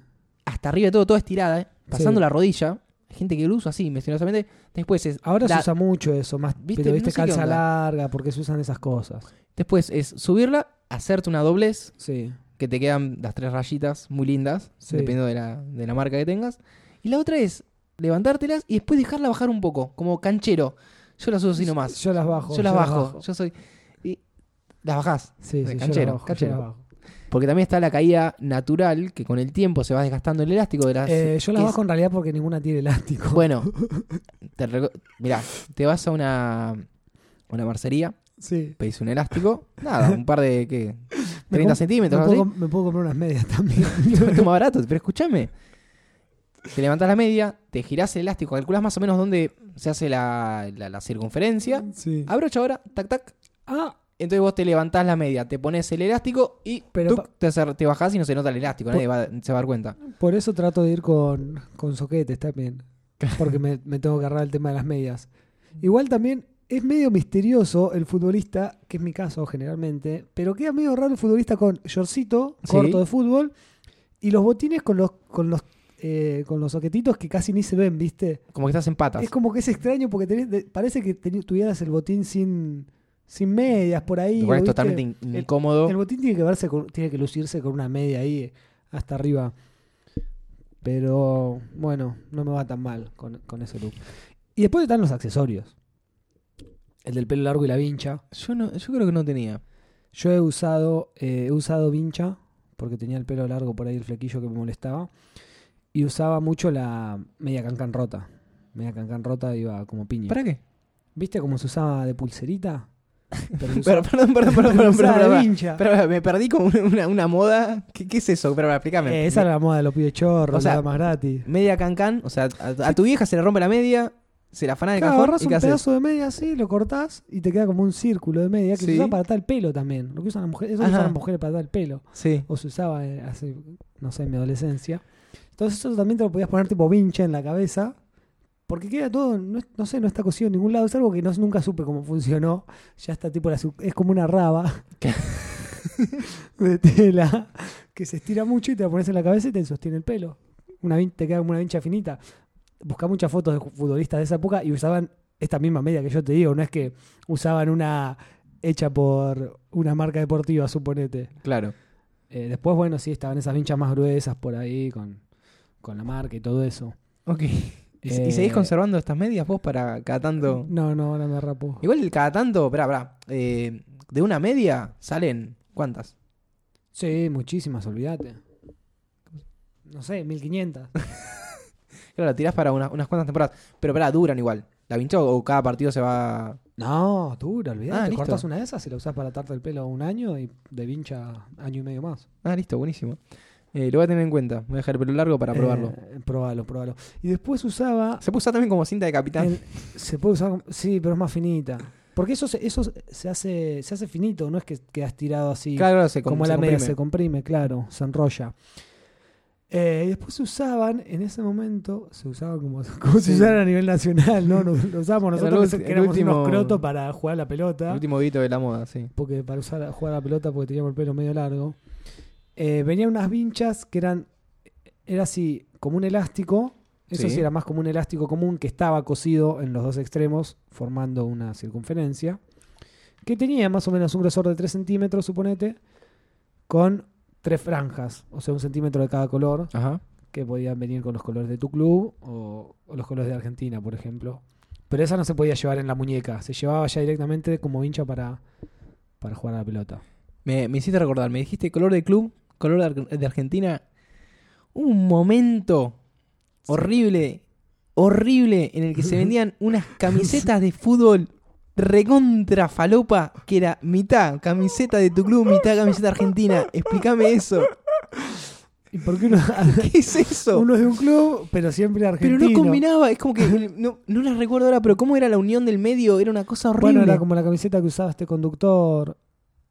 hasta arriba de todo, toda estirada, ¿eh? pasando Sí. la rodilla. Hay gente que lo usa así, misteriosamente. Después es, Ahora se usa mucho eso, más, ¿Viste? pero viste No sé calza larga, porque se usan esas cosas. después es subirla, hacerte una doblez, Sí. que te quedan las tres rayitas muy lindas, Sí. dependiendo de la, de la marca que tengas. Y la otra es levantártelas y después dejarla bajar un poco, como canchero. Yo las uso así nomás. Yo las bajo. Yo las bajo. Yo soy. Y las bajás. Sí, sí, yo canchero, las bajo, yo canchero. Porque también está la caída natural, que con el tiempo se va desgastando el elástico de las. Eh, yo las bajo en realidad porque ninguna tiene elástico. es- Bueno, te mirá, te vas a una, una marcería, sí. pedís un elástico, nada, un par de, ¿qué? Me 30 com- centímetros, me puedo, com- me puedo comprar unas medias también. Esto más barato, pero escúchame. Te levantás la media, te girás el elástico, calculás más o menos dónde se hace la, la- la circunferencia. sí. Abrocha ahora, tac, tac. Ah, Entonces vos te levantás la media, te pones el elástico y Pero tuc, te, te bajás y no se nota el elástico, nadie va- se va a dar cuenta. por eso trato de ir con, con soquetes también. Porque me, me tengo que agarrar el tema de las medias. Igual también es medio misterioso el futbolista, que es mi caso generalmente, pero queda medio raro el futbolista con shortcito Sí. corto de fútbol y los botines con los con los eh, con los soquetitos que casi ni se ven, ¿viste? Como que estás en patas. Es como que es extraño porque tenés- parece que tuvieras el botín sin sin medias por ahí. Cual es totalmente in- incómodo. El botín tiene que verse con- tiene que lucirse con una media ahí eh, hasta arriba. Pero bueno, no me va tan mal con, con ese look. Y después están los accesorios. El del pelo largo y la vincha. Yo, no, yo creo que no tenía. Yo he usado, eh, he usado vincha porque tenía el pelo largo por ahí el flequillo que me molestaba. Y usaba mucho la media cancan rota. Media cancan rota iba como piña. ¿Para qué? ¿Viste cómo se usaba de pulserita? Pero perdón, perdón, perdón, perdón, perdón. Pero, me perdí como una, una- moda. ¿Qué, qué es eso? Pero, explícame. Eh, esa era la moda de los pibes chorros, O sea, la más gratis. Media cancán, o sea, a, a tu vieja se le rompe la media, se la afana de Claro, cajón y un ¿qué haces? pedazo de media así, lo cortás y te queda como un círculo de media que Sí. se usa para atar el pelo también. Lo que usan las mujeres, eso usan las mujeres para atar el pelo. Sí. O se usaba eh, hace, no sé, en mi adolescencia. Entonces eso también te lo podías poner tipo vincha en la cabeza. Porque queda todo, no, no sé, no está cosido en ningún lado. Es algo que no, nunca supe cómo funcionó. Ya está tipo, la es como una raba de tela que se estira mucho y te la pones en la cabeza y te sostiene el pelo. Una, te queda como una vincha finita. Busca muchas fotos de futbolistas de esa época y usaban esta misma media que yo te digo. No es que usaban una hecha por una marca deportiva, suponete. Claro. Eh, después, bueno, sí, estaban esas vinchas más gruesas por ahí con, con la marca y todo eso. Ok. ¿Y, Eh, y seguís conservando estas medias vos para cada tanto? No, no, ahora me rapo. Igual cada tanto, esperá, esperá. eh, de una media salen, ¿cuántas? Sí, muchísimas, olvídate. No sé, 1500. Claro, la tirás para una- unas cuantas temporadas. Pero esperá, duran igual. ¿La vinchó o cada partido se va...? No, dura, olvídate. Ah, cortas una de esas y la usás para atarte el pelo un año y de vincha año y medio más. Ah, listo, buenísimo. Eh, lo voy a tener en cuenta. Voy a dejar el pelo largo para probarlo. Eh, probalo, probalo. Y después usaba. Se puede usar también como cinta de capitán. el- se puede usar. Sí, pero es más finita. Porque eso, se, eso se, hace, se hace finito, no es que queda estirado así. claro, se com- como se la media se comprime, claro, se enrolla. Eh, y después se usaban, en ese momento, se usaban como, como Sí. se usaban a nivel nacional, ¿no? Nos- Lo usábamos Era el nosotros que el éramos último- unos crotos para jugar la pelota. El último grito de la moda, sí. Porque para usar, jugar a la pelota porque teníamos el pelo medio largo. Eh, venían unas vinchas que eran, era así, como un elástico. Eso Sí. sí era más como un elástico común que estaba cosido en los dos extremos, formando una circunferencia. Que tenía más o menos un grosor de 3 centímetros, suponete, con tres franjas, o sea, un centímetro de cada color, Ajá. que podían venir con los colores de tu club o, o los colores de Argentina, por ejemplo. Pero esa no se podía llevar en la muñeca, se llevaba ya directamente como vincha para, para jugar a la pelota. Me, me hiciste recordar, me dijiste color de club, color de, Ar- de Argentina. Un momento horrible, horrible, en el que se vendían unas camisetas de fútbol recontra falopa, que era mitad camiseta de tu club, mitad camiseta argentina. Explícame eso. ¿Y por qué uno, ¿Qué es eso? uno es de un club, pero siempre pero argentino? no combinaba, es como que no, no la recuerdo ahora, pero cómo era la unión del medio, era una cosa horrible. Bueno, era como la camiseta que usaba este conductor,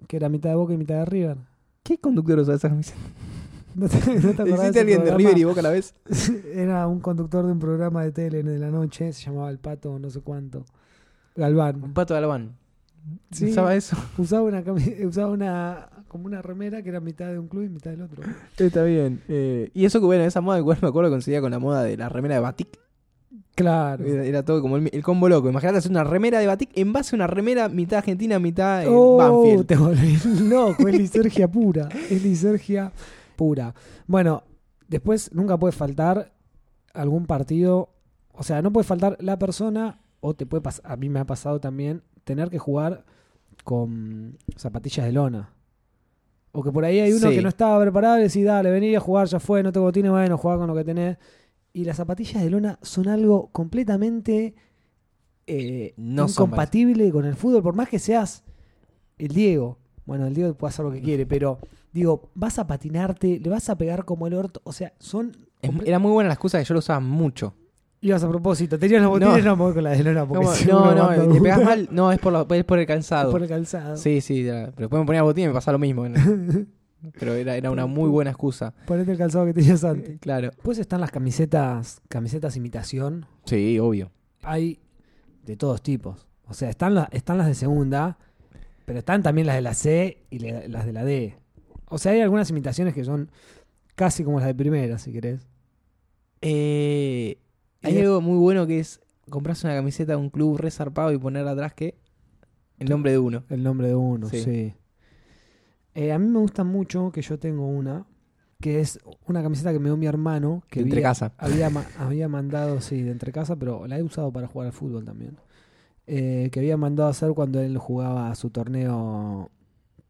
que era mitad de Boca y mitad de River. ¿Qué conductor usaba esa camiseta? ¿No te, no te acordás ¿Existe ese alguien de? River y Boca a la vez? Era un conductor de un programa de tele de la noche, se llamaba El Pato, no sé cuánto. Galván. Un pato de Albán. Sí. ¿Usaba eso? Usaba una usaba una como una remera que era mitad de un club y mitad del otro. Está bien. Eh, y eso que bueno, esa moda igual me acuerdo que coincidía con la moda de la remera de Batik. Claro. Era, era todo como el, el combo loco. Imagínate hacer una remera de Batik en base a una remera mitad argentina, mitad Oh, Banfield. te volvés loco, es lisergia pura. Es lisergia pura. Bueno, después nunca puede faltar algún partido O sea, no puede faltar la persona, o te puede pasar, a mí me ha pasado también, tener que jugar con zapatillas de lona. O que por ahí hay uno Sí. que no estaba preparado y decís, dale, vení a jugar, ya fue, no tengo botines, bueno, jugar con lo que tenés. Y las zapatillas de lona son algo completamente eh, No incompatible con el fútbol, por más que seas el Diego. Bueno, el Diego puede hacer lo que quiere, pero digo, vas a patinarte, le vas a pegar como el orto. O sea, son. Es- era muy buena la excusa que yo lo usaba mucho. Ibas a propósito, tenías los botines, no, voy con la de lona porque No, no, no, le pegás mal, no, es por, la- es por el calzado. por el calzado. Sí, sí, ya, pero después me ponía botín y me pasaba lo mismo. pero era, era una muy buena excusa. Ponete el calzado que tenías antes. Claro. Después están las camisetas, camisetas imitación. Sí, obvio. Hay de todos tipos. O sea, están, la- están las de segunda, pero están también las de la C y le- las de la D. O sea, hay algunas imitaciones que son casi como las de primera, si querés. Eh, hay algo muy bueno que es comprarse una camiseta de un club resarpado y poner atrás que el nombre de uno. El nombre de uno, Sí. sí. Eh, a mí me gusta mucho que yo tengo una, que es una camiseta que me dio mi hermano, que De entre había- casa. Había, ma- había mandado, sí, de entre casa, pero la he usado para jugar al fútbol también. Eh, que había mandado a hacer cuando él jugaba su torneo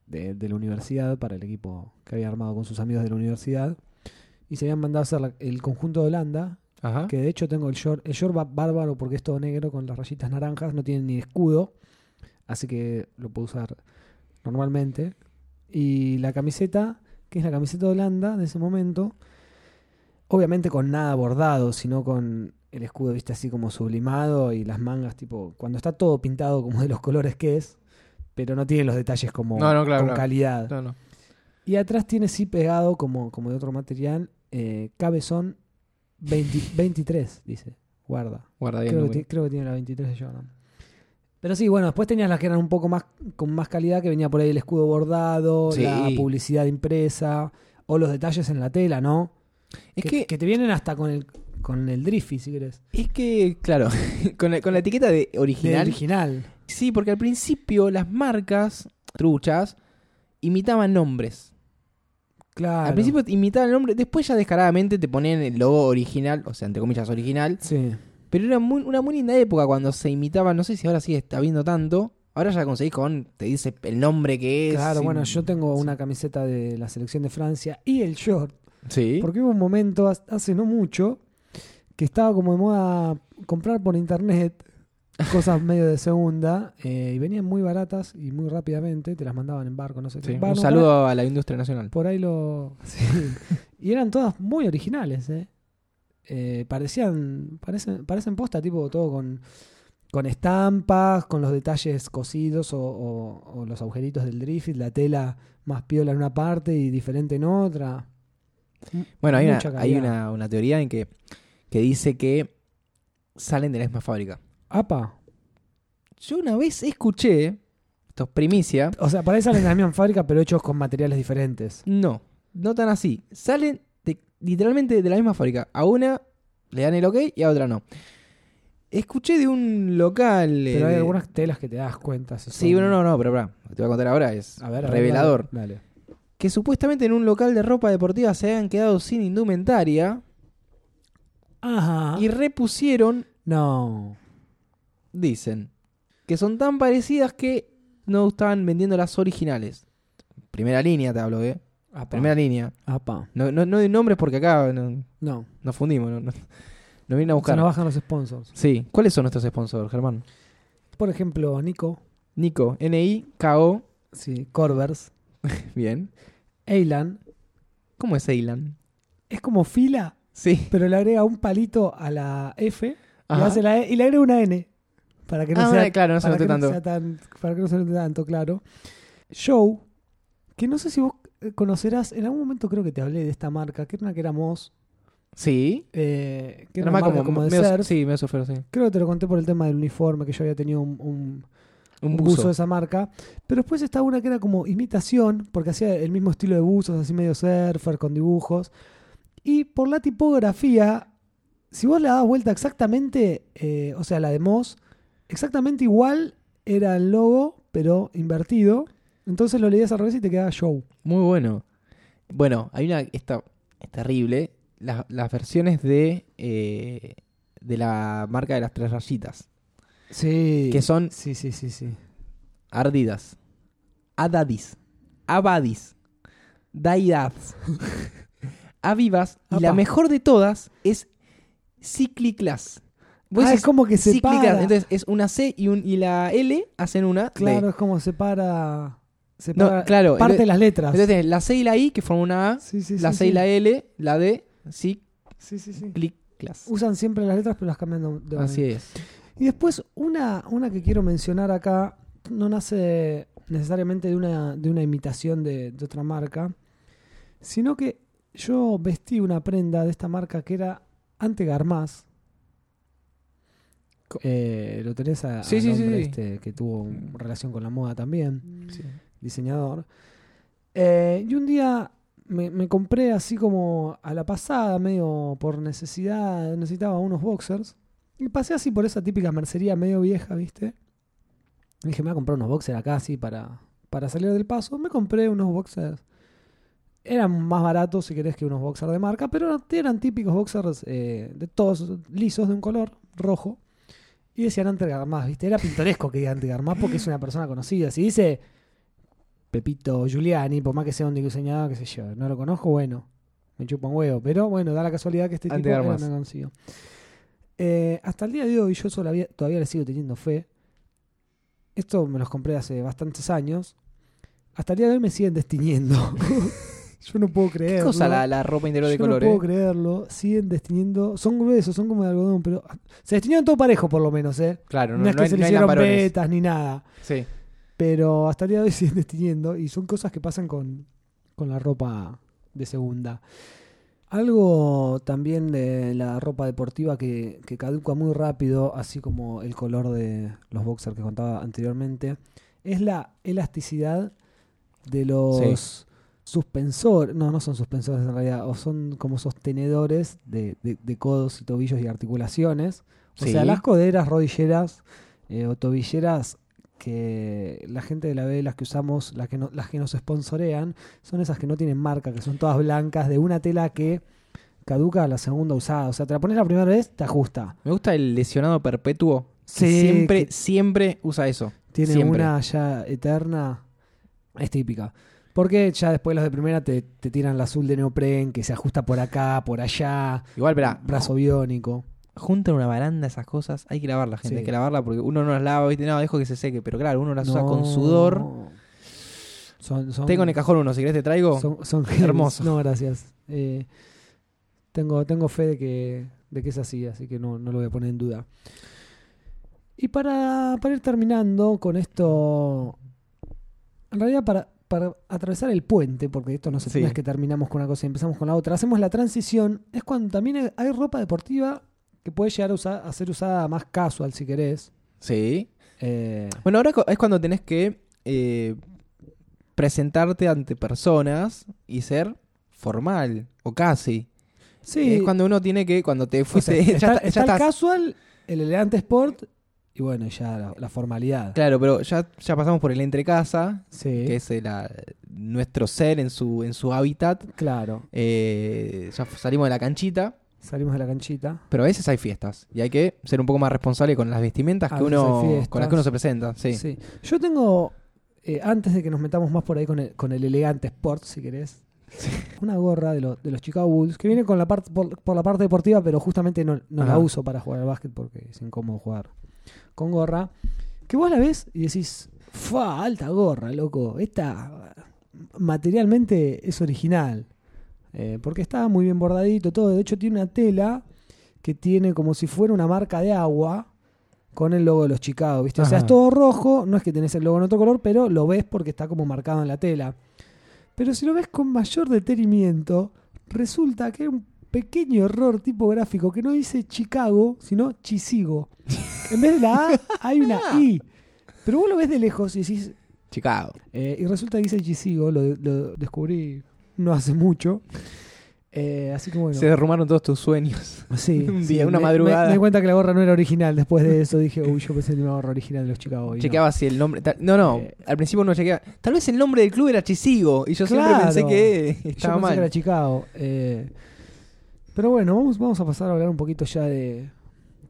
de, de la universidad para el equipo que había armado con sus amigos de la universidad. Y se habían mandado a hacer la- el conjunto de Holanda, Ajá. que de hecho tengo el short, el short va bárbaro porque es todo negro con las rayitas naranjas, no tiene ni escudo, así que lo puedo usar normalmente. Y la camiseta, que es la camiseta de Holanda de ese momento, obviamente con nada bordado, sino con el escudo, viste, así como sublimado y las mangas, tipo, cuando está todo pintado como de los colores que es, pero no tiene los detalles como No, no, claro, con claro. calidad. No. Y atrás tiene sí pegado, como, como de otro material, eh, cabezón 20 23, dice. Guarda. Guarda bien. Creo que, creo que tiene la 23 de Jordan. Pero sí, bueno, después tenías las que eran un poco más con más calidad, que venía por ahí el escudo bordado, Sí. la publicidad impresa, o los detalles en la tela, ¿no? Es que, que, te vienen hasta con el con el Driffy, si querés. es que, claro, con la, con la etiqueta de De original. original. Sí, porque al principio las marcas truchas imitaban nombres. Claro. Al principio imitaban el nombre, después ya descaradamente te ponían el logo original, o sea, entre comillas original. Sí. Pero era muy- una muy linda época cuando se imitaba, no sé si ahora sí está viendo tanto. Ahora ya conseguís con, te dice el nombre que es. Claro, bueno, yo tengo una camiseta de la selección de Francia y el short. Sí. Porque hubo un momento ha- hace no mucho que estaba como de moda comprar por internet cosas medio de segunda eh, y venían muy baratas y muy rápidamente, te las mandaban en barco, no sé Sí, Un saludo a la industria nacional. Por ahí, por ahí lo... sí. y eran todas muy originales, ¿eh? Eh, parecían, parecen, parecen posta, tipo todo con, con estampas, con los detalles cosidos o, o- o los agujeritos del drift, la tela más piola en una parte y diferente en otra. Bueno, hay, una, hay una, una teoría en que, que dice que salen de la misma fábrica. Apa. Yo una vez escuché, esto es primicia, O sea, para ahí salen de la misma fábrica, pero hechos con materiales diferentes. no, no tan así. Salen literalmente de la misma fábrica. A una le dan el ok y a otra no. Escuché de un local. eh, Pero hay de- algunas telas que te das cuenta. si Sí, son- bueno, no, no, pero lo que te voy a contar ahora es A ver, a ver, revelador. Dale. dale. Que supuestamente en un local de ropa deportiva se habían quedado sin indumentaria Ajá. y repusieron, No. dicen, que son tan parecidas que no estaban vendiendo las originales. Primera línea te hablo, ¿eh? Apa. Primera línea. Apa. No, no, no de nombres porque acá no- No. nos fundimos, no, no- nos vienen a Se buscar. nos bajan los sponsors. Sí. ¿Cuáles son nuestros sponsors, Germán? Por ejemplo, Nico. Nico, N-I-K-O. Sí. Corvers. Bien. Eilan. ¿Cómo es Eilan? Es como fila, Sí. pero le agrega un palito a la F y, hace la E y le agrega una N. Para que no Ah, sea claro, no se note no tanto. sea tan- para que no se note tanto, claro. Show, que no sé si vos conocerás, en algún momento creo que te hablé de esta marca, que era una que éramos, Sí. eh, que era Era una marca como, como, de medio- surf. Sí, medio surfero, sí. Creo que te lo conté por el tema del uniforme, que yo había tenido un, un- Un un buzo. buzo de esa marca. Pero después estaba una que era como imitación, porque hacía el mismo estilo de buzos, así medio surfer, con dibujos. Y por la tipografía, si vos le dabas vuelta exactamente, eh, o sea, la de Moss, exactamente igual era el logo, pero invertido. Entonces lo leías al revés y te quedaba show. Muy bueno. Bueno, hay una. Esta es terrible. Las, las versiones de. eh, de la marca de las tres rayitas. Sí. Que son Sí, sí, sí, sí. Ardidas, Adadis, Abadis, Daidas, Avivas. Y la mejor de todas es Cicliclas. Vos Ah, es como que separa. Entonces es una C y, un, y la L hacen una D. Claro, es como separa. Separa No, claro, Parte de las letras. Entonces tenés la C y la I que forman una A, sí, sí, la sí, C y la L, la D. Sí, sí, sí. Usan siempre las letras, pero las cambian de, Así es. Y después, una, una que quiero mencionar acá, no nace necesariamente de una, de una imitación de, de otra marca, sino que yo vestí una prenda de esta marca que era Ante Garmaz. Eh, lo tenés a, Sí, este que tuvo relación con la moda también, diseñador. Eh, y un día me, compré así como a la pasada, medio por necesidad, necesitaba unos boxers. Y pasé así por esa típica mercería medio vieja, ¿viste? Dije, me voy a comprar unos boxers acá así para, para salir del paso. Me compré unos boxers. Eran más baratos, si querés, que unos boxers de marca, pero eran típicos boxers eh, de todos lisos, de un color rojo. Y decían Ante Garmaz, ¿viste? Era pintoresco que diga Ante Garmaz porque es una persona conocida. Si dice Pepito Giuliani, por más que sea un diseñador, qué sé yo, no lo conozco, bueno, me chupa un huevo. Pero bueno, da la casualidad que este Ante tipo muy conocido. Eh, hasta el día de hoy yo todavía, todavía le sigo teniendo fe. Esto me los compré hace bastantes años. Hasta el día de hoy me siguen destiñendo. yo no puedo ¿Qué creerlo. cosa la, la ropa interior de Yo color? no puedo eh? creerlo. Siguen destiñendo. Son gruesos, son como de algodón, pero se destiñaron todo parejo por lo menos, ¿eh? Claro, No, no, es no que hay, se le no hay hicieron lamparones. betas ni nada. Sí. Pero hasta el día de hoy siguen destiniendo y son cosas que pasan con, con la ropa de segunda. Algo también de la ropa deportiva que, que caduca muy rápido, así como el color de los boxers que contaba anteriormente, es la elasticidad de los suspensores. No, no son suspensores en realidad, o son como sostenedores de, de- de codos y tobillos y articulaciones. O Sí. sea, las coderas, rodilleras eh, o tobilleras que la gente de la B, las que usamos, las que, no- las que nos sponsorean, son esas que no tienen marca, que son todas blancas, de una tela que caduca a la segunda usada. O sea, te la pones la primera vez, te ajusta. Me gusta el lesionado perpetuo. que siempre, que- siempre usa eso. Tiene Siempre. una ya eterna, es típica. Porque ya después los de primera te, te tiran la azul de neopren, que se ajusta por acá, por allá, Igual, verá, brazo biónico. Juntan una baranda esas cosas, hay que lavarla, gente, Sí. hay que lavarla porque uno no las lava, ¿viste? No, dejo que se seque, pero claro, uno las usa con sudor. Son, son, Tengo en el cajón uno, si querés te traigo. Son, son Hermoso. No, gracias. Eh, tengo, tengo fe de que, de que es así, así que no, no lo voy a poner en duda. Y para, para ir terminando con esto, en realidad para, para atravesar el puente, porque esto no, se, Sí. es que terminamos con una cosa y empezamos con la otra, hacemos la transición, es cuando también hay ropa deportiva que puede llegar a, usar- a ser usada más casual si querés. Sí. Eh, Bueno, ahora es cuando tenés que eh, presentarte ante personas y ser formal, o casi. sí, Es cuando uno tiene que, cuando te o sea, fuiste, ya, está, ya está el estás- casual, el elegante sport y bueno, ya la, la formalidad. Claro, pero ya, ya pasamos por el entrecasa, Sí, que es nuestro ser en su, en su hábitat. claro. Eh, ya salimos de la canchita, Salimos de la canchita. pero a veces hay fiestas y hay que ser un poco más responsable con las vestimentas A que uno, con las que uno se presenta. Sí. Sí. Yo tengo, eh, antes de que nos metamos más por ahí con el, con el elegante sport, si querés, una gorra de, lo- de los Chicago Bulls que viene con la parte por, por la parte deportiva, pero justamente no, no la uso para jugar al básquet porque es incómodo jugar con gorra. Que vos la ves y decís, ¡fa! Alta gorra, loco. Esta materialmente es original. Eh, porque está muy bien bordadito, todo. De hecho, tiene una tela que tiene como si fuera una marca de agua con el logo de los Chicago, ¿viste? O sea, es todo rojo, no es que tenés el logo en otro color, pero lo ves porque está como marcado en la tela. Pero si lo ves con mayor detenimiento, resulta que hay un pequeño error tipográfico que no dice Chicago, sino Chisigo. En vez de la A, hay una I. Pero vos lo ves de lejos y decís, Chicago. eh, y resulta que dice Chisigo, lo, lo descubrí no hace mucho. Eh, así que bueno. Se derrumbaron todos tus sueños. Sí, Un sí, día, una me- madrugada. Me, me di cuenta que la gorra no era original. Después de eso dije, uy, yo pensé en una gorra original de los Chicago. no. Chequeaba si el nombre. No, no. Eh, al principio uno chequeaba. Tal vez el nombre del club era Chisigo. Y yo siempre Claro. pensé que Yo estaba pensé mal. que era Chicago. eh, pero bueno, vamos, vamos a pasar a hablar un poquito ya de,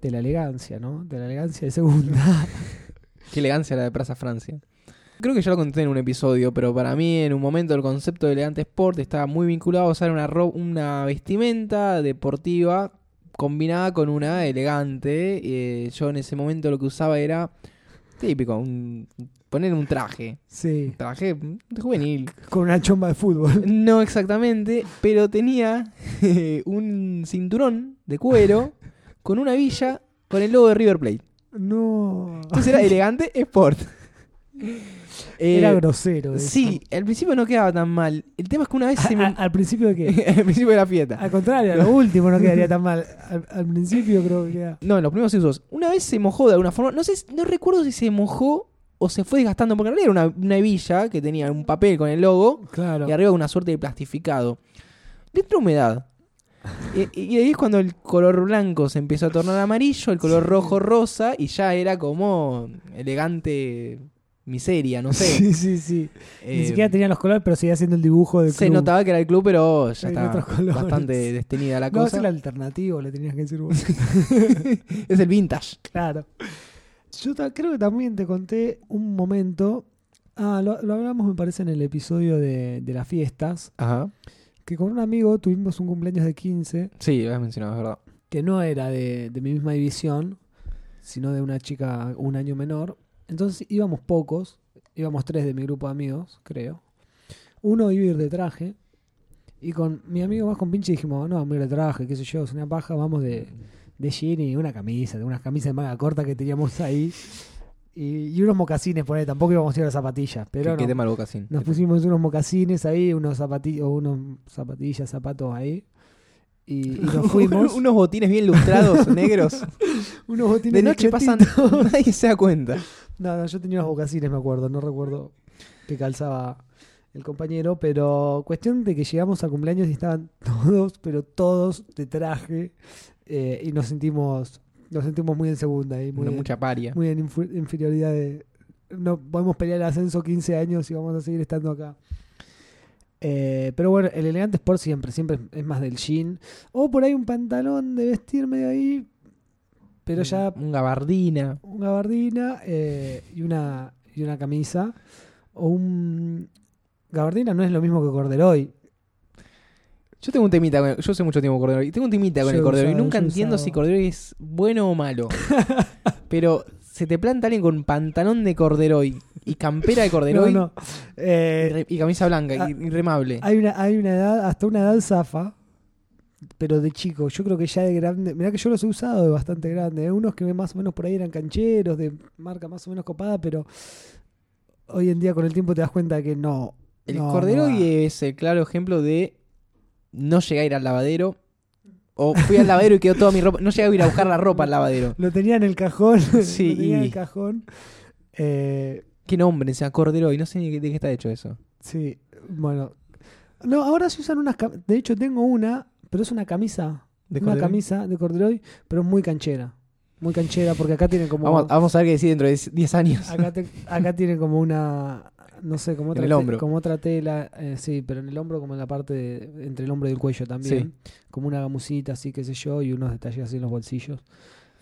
de la elegancia, ¿no? De la elegancia de segunda. Qué elegancia la de Plaza Francia. Creo que ya lo conté en un episodio, pero para mí en un momento el concepto de elegante sport estaba muy vinculado a usar una, una vestimenta deportiva combinada con una elegante. Eh, yo en ese momento lo que usaba era típico, un- poner un traje. sí, Un traje juvenil. con una chomba de fútbol. No exactamente, pero tenía eh, un cinturón de cuero con una villa con el logo de River Plate. No. Entonces era elegante sport. Era Eh, grosero. eso. Sí, al principio no quedaba tan mal. El tema es que una vez se me... al principio de qué? al principio de la fiesta. Al contrario, a lo último no quedaría tan mal. Al, al principio creo que queda. No, en los primeros usos. Una vez se mojó de alguna forma. No sé, no recuerdo si se mojó o se fue desgastando. Porque en realidad era una, una hebilla que tenía un papel con el logo Claro. y arriba una suerte de plastificado. Dentro humedad. Y, y ahí es cuando el color blanco se empezó a tornar amarillo, el color rojo rosa y ya era como elegante miseria, no sé. Sí, sí, sí. Ni Eh, siquiera tenía los colores, pero seguía haciendo el dibujo del se club. notaba que era el club, pero ya estaba bastante destenida la No, es cosa. el alternativo, le tenías que decir vos. es el vintage. claro. Yo creo que también te conté un momento. Ah, lo, lo hablamos, me parece, en el episodio de, de las fiestas. Ajá. Que con un amigo tuvimos un cumpleaños de 15 Sí, lo has mencionado, es verdad. que no era de, de mi misma división, sino de una chica un año menor. Entonces íbamos pocos, íbamos tres de mi grupo de amigos, creo. Uno iba a ir de traje, y con mi amigo más con pinche dijimos, no, vamos a ir de traje, qué sé yo, es una paja, vamos de, de jean y una camisa, de unas camisas de manga corta que teníamos ahí. Y, y unos mocasines, por ahí, tampoco íbamos a ir a zapatillas, pero Qué- qué no. tema el bocacín. Nos pusimos unos mocasines ahí, unos zapatillas, unos zapatillas, zapatos ahí. Y, y nos fuimos. Unos botines bien lustrados, negros. unos botines De noche pasan, nadie se da cuenta. No, no, yo tenía unos mocasines, me acuerdo. No recuerdo qué calzaba el compañero. Pero cuestión de que llegamos al cumpleaños y estaban todos, pero todos de traje. eh, y nos sentimos nos sentimos muy en segunda. muy, en- mucha paria. muy en inferioridad de... No podemos pelear el ascenso 15 años y vamos a seguir estando acá. Eh, pero bueno, el elegante sport siempre, siempre es más del jean. O por ahí un pantalón de vestir medio ahí, pero ya Un gabardina. una gabardina eh, y, una, y una camisa. O un... Gabardina no es lo mismo que corderoy. Yo tengo un temita con el- yo sé mucho tiempo con Corderoy. Tengo un temita con Yo el he Corderoy. usado, Nunca yo he entiendo usado. si Corderoy es bueno o malo. Pero se te planta alguien con pantalón de Corderoy y campera de Corderoy no. y Eh, y camisa blanca, ah, y irremable. Hay una, hay una edad, hasta una edad zafa, pero de chico. Yo creo que ya de grande, mirá que yo los he usado de bastante grande. ¿eh? Unos que más o menos por ahí eran cancheros, de marca más o menos copada, pero hoy en día con el tiempo te das cuenta que no. El no, Corderoy no es el claro ejemplo de no llegué a ir al lavadero. O fui al lavadero y quedó toda mi ropa. No llegué a ir a buscar la ropa al lavadero. Lo tenía en el cajón. Sí, lo tenía en y- el cajón. Eh, ¿Qué nombre? Se llama Corderoy. No sé ni de qué está hecho eso. sí, bueno. No, ahora se usan unas. cam- De hecho, tengo una, pero es una camisa. ¿De una camisa de corderoy, pero es muy canchera. Muy canchera, porque acá tienen como. Vamos, vamos a ver qué decir dentro de 10 años. Acá, te- acá tiene como una, no sé, como En otra, el te- hombro. como otra tela, eh, sí, pero en el hombro como en la parte de- entre el hombro y el cuello también, como una gamusita así, qué sé yo, y unos detalles así en los bolsillos.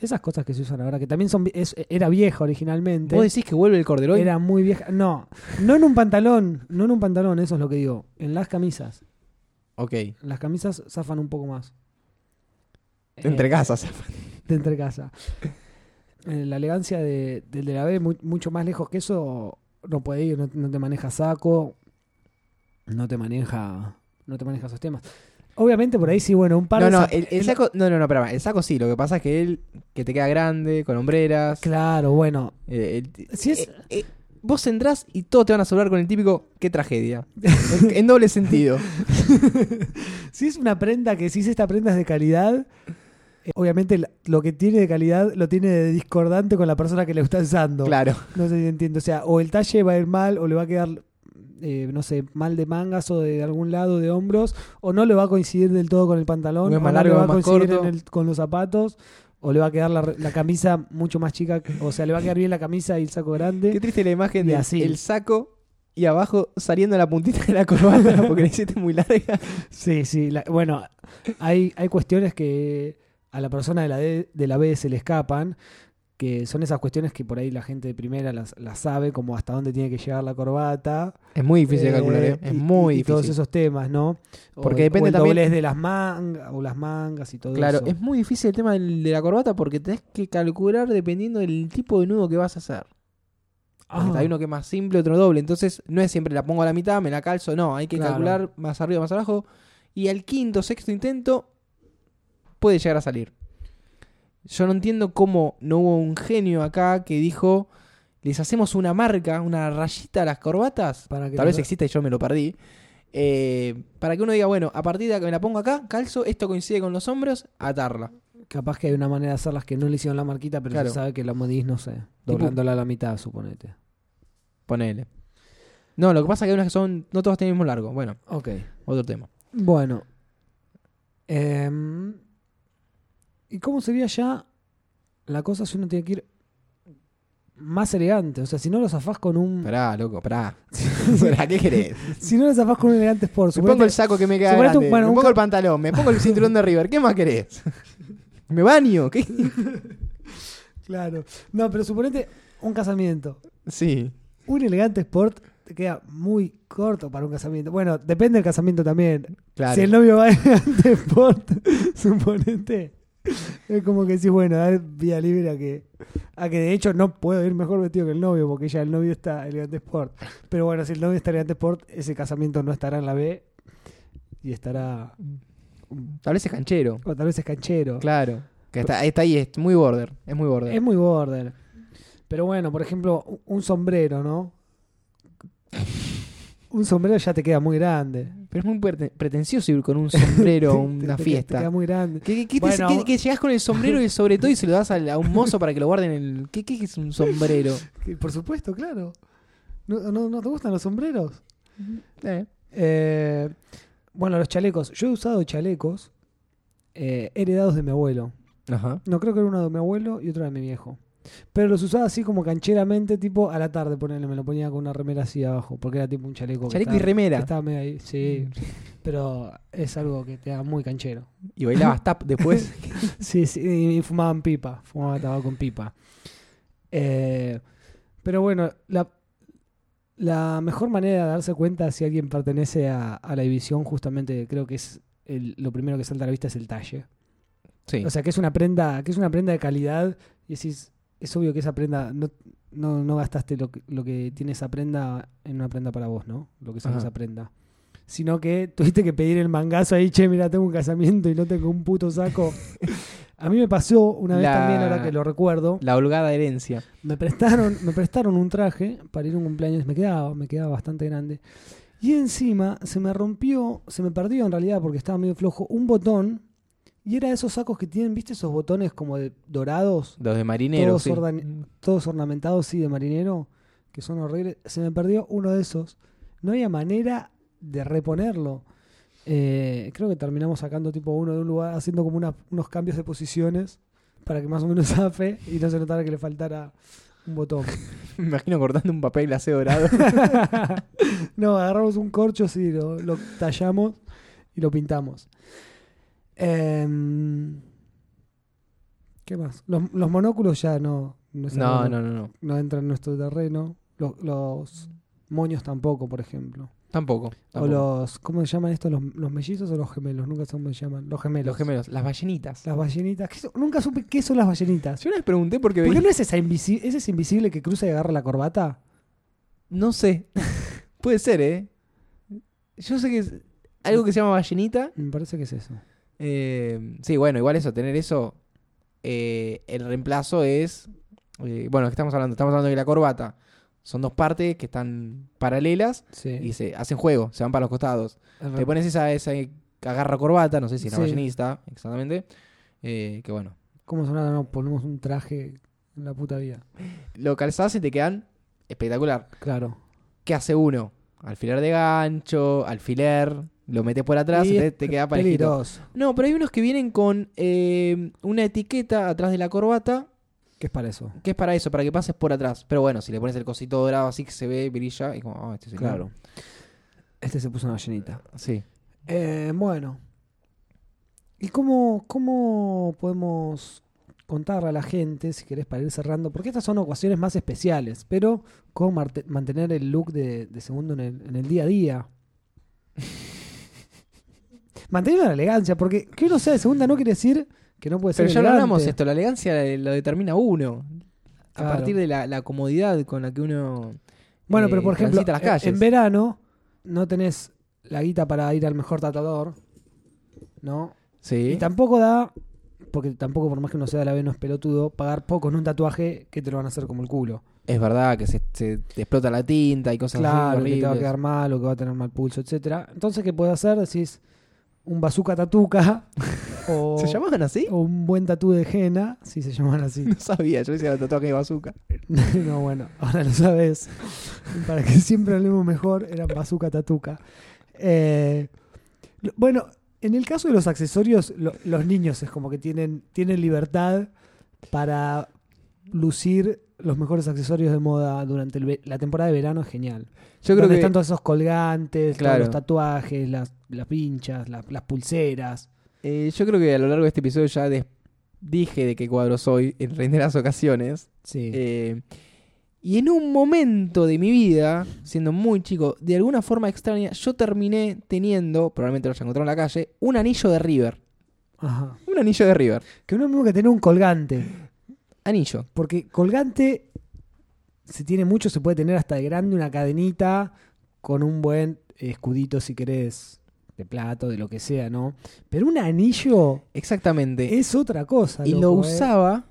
Esas cosas que se usan ahora, que también son, es- era vieja originalmente. ¿Vos decís que vuelve el Corderoy? Era muy vieja. No, no en un pantalón, no en un pantalón, eso es lo que digo. En las camisas. Ok. Las camisas zafan un poco más. De entre Eh, casas. de entre casa. La elegancia de- del de la B, mu- mucho más lejos que eso, no puede ir, no, no te maneja saco, no te maneja, no te maneja esos temas. Obviamente por ahí sí, bueno, un par No, de no, el, el saco. No, no, no, espera. El saco sí. Lo que pasa es que él. Que te queda grande, con hombreras. Claro, bueno. eh, el- Si es- eh, eh, vos entrás y todos te van a saludar con el típico. Qué tragedia. en, en doble sentido. si es una prenda que si es esta prenda es de calidad, obviamente lo que tiene de calidad lo tiene de discordante con la persona que le está usando. Claro. No sé si entiendo. O sea, o el talle va a ir mal, o le va a quedar, eh, no sé, mal de mangas o de algún lado de hombros, o no le va a coincidir del todo con el pantalón, o más no le va a coincidir corto. en el- con los zapatos, o le va a quedar la, la camisa mucho más chica, o sea, le va a quedar bien la camisa y el saco grande. Qué triste la imagen de así. el saco y abajo saliendo la puntita de la corbata porque la hiciste muy larga. Sí, sí. la- bueno, hay, hay cuestiones que a la persona de la, D- de la B se le escapan, que son esas cuestiones que por ahí la gente de primera las, las sabe, como hasta dónde tiene que llegar la corbata. Es muy difícil de eh, calcular, ¿eh? Es y- muy y, difícil. todos esos temas, ¿no? O- Porque o depende el también- doblez de las mangas, o las mangas y todo Claro, eso. es muy difícil el tema de la corbata porque tenés que calcular dependiendo del tipo de nudo que vas a hacer. Ah, Hay uno que es más simple, otro doble. Entonces, no es siempre la pongo a la mitad, me la calzo. No, hay que Claro. calcular más arriba, más abajo. Y al quinto, sexto intento, puede llegar a salir. Yo no entiendo cómo no hubo un genio acá que dijo: les hacemos una marca, una rayita a las corbatas. para que Tal vez exista y yo me lo perdí. eh, para que uno diga, bueno, a partir de que me la pongo acá, calzo, esto coincide con los hombros, atarla. Capaz que hay una manera de hacerlas que no le hicieron la marquita, pero Claro. se sabe que la modís, no sé, Tipo- doblándola a la mitad, suponete. Ponele. No, lo que pasa es que hay unas que son. No todas tienen el mismo largo. Bueno, Ok. otro tema. Bueno. Em, ¿Y cómo sería ya la cosa si uno tiene que ir más elegante? O sea, si no lo zafás con un... Pará, loco, pará. pará, ¿qué querés? Si no lo zafás con un elegante sport, Me pongo el saco que me queda un- grande, bueno, me pongo el pantalón, me pongo el cinturón de River. ¿Qué más querés? ¿Me baño? ¿Qué? Claro. No, pero suponete un casamiento. Sí. Un elegante sport te queda muy corto para un casamiento. Bueno, depende del casamiento también. Claro. Si el novio va elegante sport, suponete. Es como que decís, bueno, dar vía libre a que, a que de hecho no puedo ir mejor vestido que el novio, porque ya el novio está elegante sport. Pero bueno, si el novio está elegante sport, ese casamiento no estará en la B y estará. Tal vez es canchero. O tal vez es canchero. Claro. Que está, está ahí, es muy border. Es muy border. Es muy border. Pero bueno, por ejemplo, un- un sombrero, ¿no? Un sombrero ya te queda muy grande. Pero es muy prete- pretencioso ir con un sombrero a una te- Te fiesta. queda muy grande. ¿Qué, qué- te- qué- llegás con el sombrero y sobre todo y se lo das a, un mozo para que lo guarden en el. ¿Qué, es un sombrero? Por supuesto, claro. ¿No, no, no te gustan los sombreros? Eh, Eh, bueno, los chalecos. Yo he usado chalecos eh, heredados de mi abuelo. Ajá. No creo que era uno de mi abuelo y otro de mi viejo. Pero los usaba así como cancheramente, tipo a la tarde, ponerle, me lo ponía con una remera así abajo, porque era tipo un chaleco. Chaleco y remera. estaba medio ahí, sí. Pero es algo que te da muy canchero. Y bailabas tap después. Sí, sí, y fumaban pipa, fumaban tabaco con pipa. Eh, pero bueno, la, la mejor manera de darse cuenta si alguien pertenece a, a la división, justamente creo que es el- lo primero que salta a la vista es el talle. sí. O sea, que es una prenda, que es una prenda de calidad y decís, es obvio que esa prenda, no, no, no gastaste lo que, lo que tiene esa prenda en una prenda para vos, ¿no? Lo que Ajá. esa prenda. Sino que tuviste que pedir el mangazo ahí, che, mira, tengo un casamiento y no tengo un puto saco. A mí me pasó una vez La- también, ahora que lo recuerdo, La holgada herencia. me prestaron, me prestaron un traje para ir a un cumpleaños, me quedaba, me quedaba bastante grande. Y encima se me rompió, se me perdió en realidad porque estaba medio flojo, un botón. Y era de esos sacos que tienen, ¿viste? Esos botones como de dorados, Los de marinero. Todos sí. ordan- todos ornamentados, sí, de marinero, que son horribles. Se me perdió uno de esos. No había manera de reponerlo. Eh, creo que terminamos sacando tipo uno de un lugar, haciendo como una- unos cambios de posiciones para que más o menos zafe y no se notara que le faltara un botón. Me imagino cortando un papel glacé dorado. no, agarramos un corcho, sí, lo, lo tallamos y lo pintamos. Em, ¿Qué más? Los, los monóculos ya no, no, no, no, no, no. no entran en nuestro terreno. Los, los moños tampoco, por ejemplo. Tampoco. O los, ¿cómo se llaman estos? ¿Los, los mellizos o los gemelos? Nunca sé cómo se llaman. Los gemelos. Los gemelos. Las ballenitas. Las ballenitas. ¿Qué son? Nunca supe qué son las ballenitas. Yo les pregunté porque ¿Por qué no es esa invisi- ese es invisible que cruza y agarra la corbata? No sé. Puede ser, ¿eh? Yo sé que es algo que se llama ballenita. Me parece que es eso. Eh, sí, bueno, igual eso, tener eso. eh, el reemplazo es. eh, bueno, ¿qué estamos hablando? Estamos hablando de la corbata son dos partes que están paralelas Sí. y se hacen juego, se van para los costados. Te pones esa, esa agarra corbata, no sé si es Sí. ballenista, exactamente. eh, que bueno. ¿Cómo sonaba? No, ponemos un traje en la puta vida. Lo calzás y te quedan espectacular. Claro. ¿Qué hace uno? Alfiler de gancho, alfiler, lo metes por atrás Y te, queda parejito. Peligroso. No, pero hay unos que vienen con eh, una etiqueta atrás de la corbata ¿Qué es para eso? que es para eso, para que pases por atrás. Pero bueno, si le pones el cosito dorado así que se ve, brilla, y como, oh, este. Claro. Este se puso una ballenita. Sí. Eh, bueno. ¿Y cómo, cómo podemos contarle a la gente, si querés, para ir cerrando? Porque estas son ocasiones más especiales, pero cómo mantener el look de, de segundo en el, en el día a día. Mantener la elegancia, porque que uno sea de segunda no quiere decir que no puede ser Pero ya lo elegante. hablamos esto, la elegancia eh, lo determina uno. A Claro. partir de la, la comodidad con la que uno. Bueno, eh, pero por ejemplo, transita las en- calles. en verano no tenés la guita para ir al mejor tatuador, ¿no? Sí. Y tampoco da, porque tampoco por más que uno sea de la B no es pelotudo, pagar poco en un tatuaje que te lo van a hacer como el culo. Es verdad que se, se te explota la tinta y cosas Claro, así. que te va a horribles. quedar mal o que va a tener mal pulso, etcétera. Entonces, ¿qué puedes hacer? Decís un bazooka tatuca o, ¿Se llamaban así? o un buen tatú de henna, si se llaman así. No sabía, yo decía tatuaje de bazooka. no, bueno, ahora lo sabes. Para que siempre hablemos mejor, eran bazooka tatuca. Eh, bueno, en el caso de los accesorios, lo- los niños es como que tienen, tienen libertad para lucir los mejores accesorios de moda durante el la temporada de verano, es genial. Yo creo Donde que. están todos esos colgantes, todos los tatuajes, las, las pinchas, la- las pulseras. eh, yo creo que a lo largo de este episodio ya dije de qué cuadro soy en reiteradas ocasiones. Sí. Eh, y en un momento de mi vida, siendo muy chico, de alguna forma extraña, yo terminé teniendo, probablemente lo haya encontrado en la calle, un anillo de River. Ajá. Un anillo de River. Que no es lo mismo que tener un colgante. Anillo. Porque colgante, si tiene mucho, se puede tener hasta de grande una cadenita con un buen escudito, si querés, de plato, de lo que sea, ¿no? Pero un anillo Exactamente. es otra cosa. y lo ¿eh? usaba,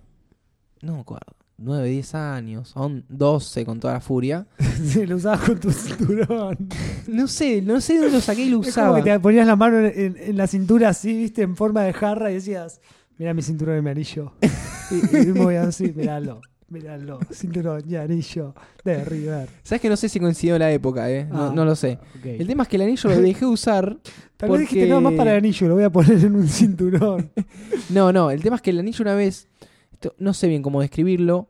no me acuerdo, 9, 10 años, aún 12 con toda la furia. Sí, lo usabas con tu cinturón. No sé, no sé de dónde lo saqué y lo Es como usaba. que te ponías la mano en, en- en la cintura así, viste, en forma de jarra y decías, mira mi cinturón y mi anillo. y, y me voy a decir, míralo, míralo, cinturón y anillo de River. Sabes que no sé si coincidió la época, eh. No, Ah, no lo sé. El tema es que el anillo lo dejé usar. Tal vez dijiste, porque- no, más para el anillo, lo voy a poner en un cinturón. No, no, el tema es que el anillo una vez, esto- no sé bien cómo describirlo,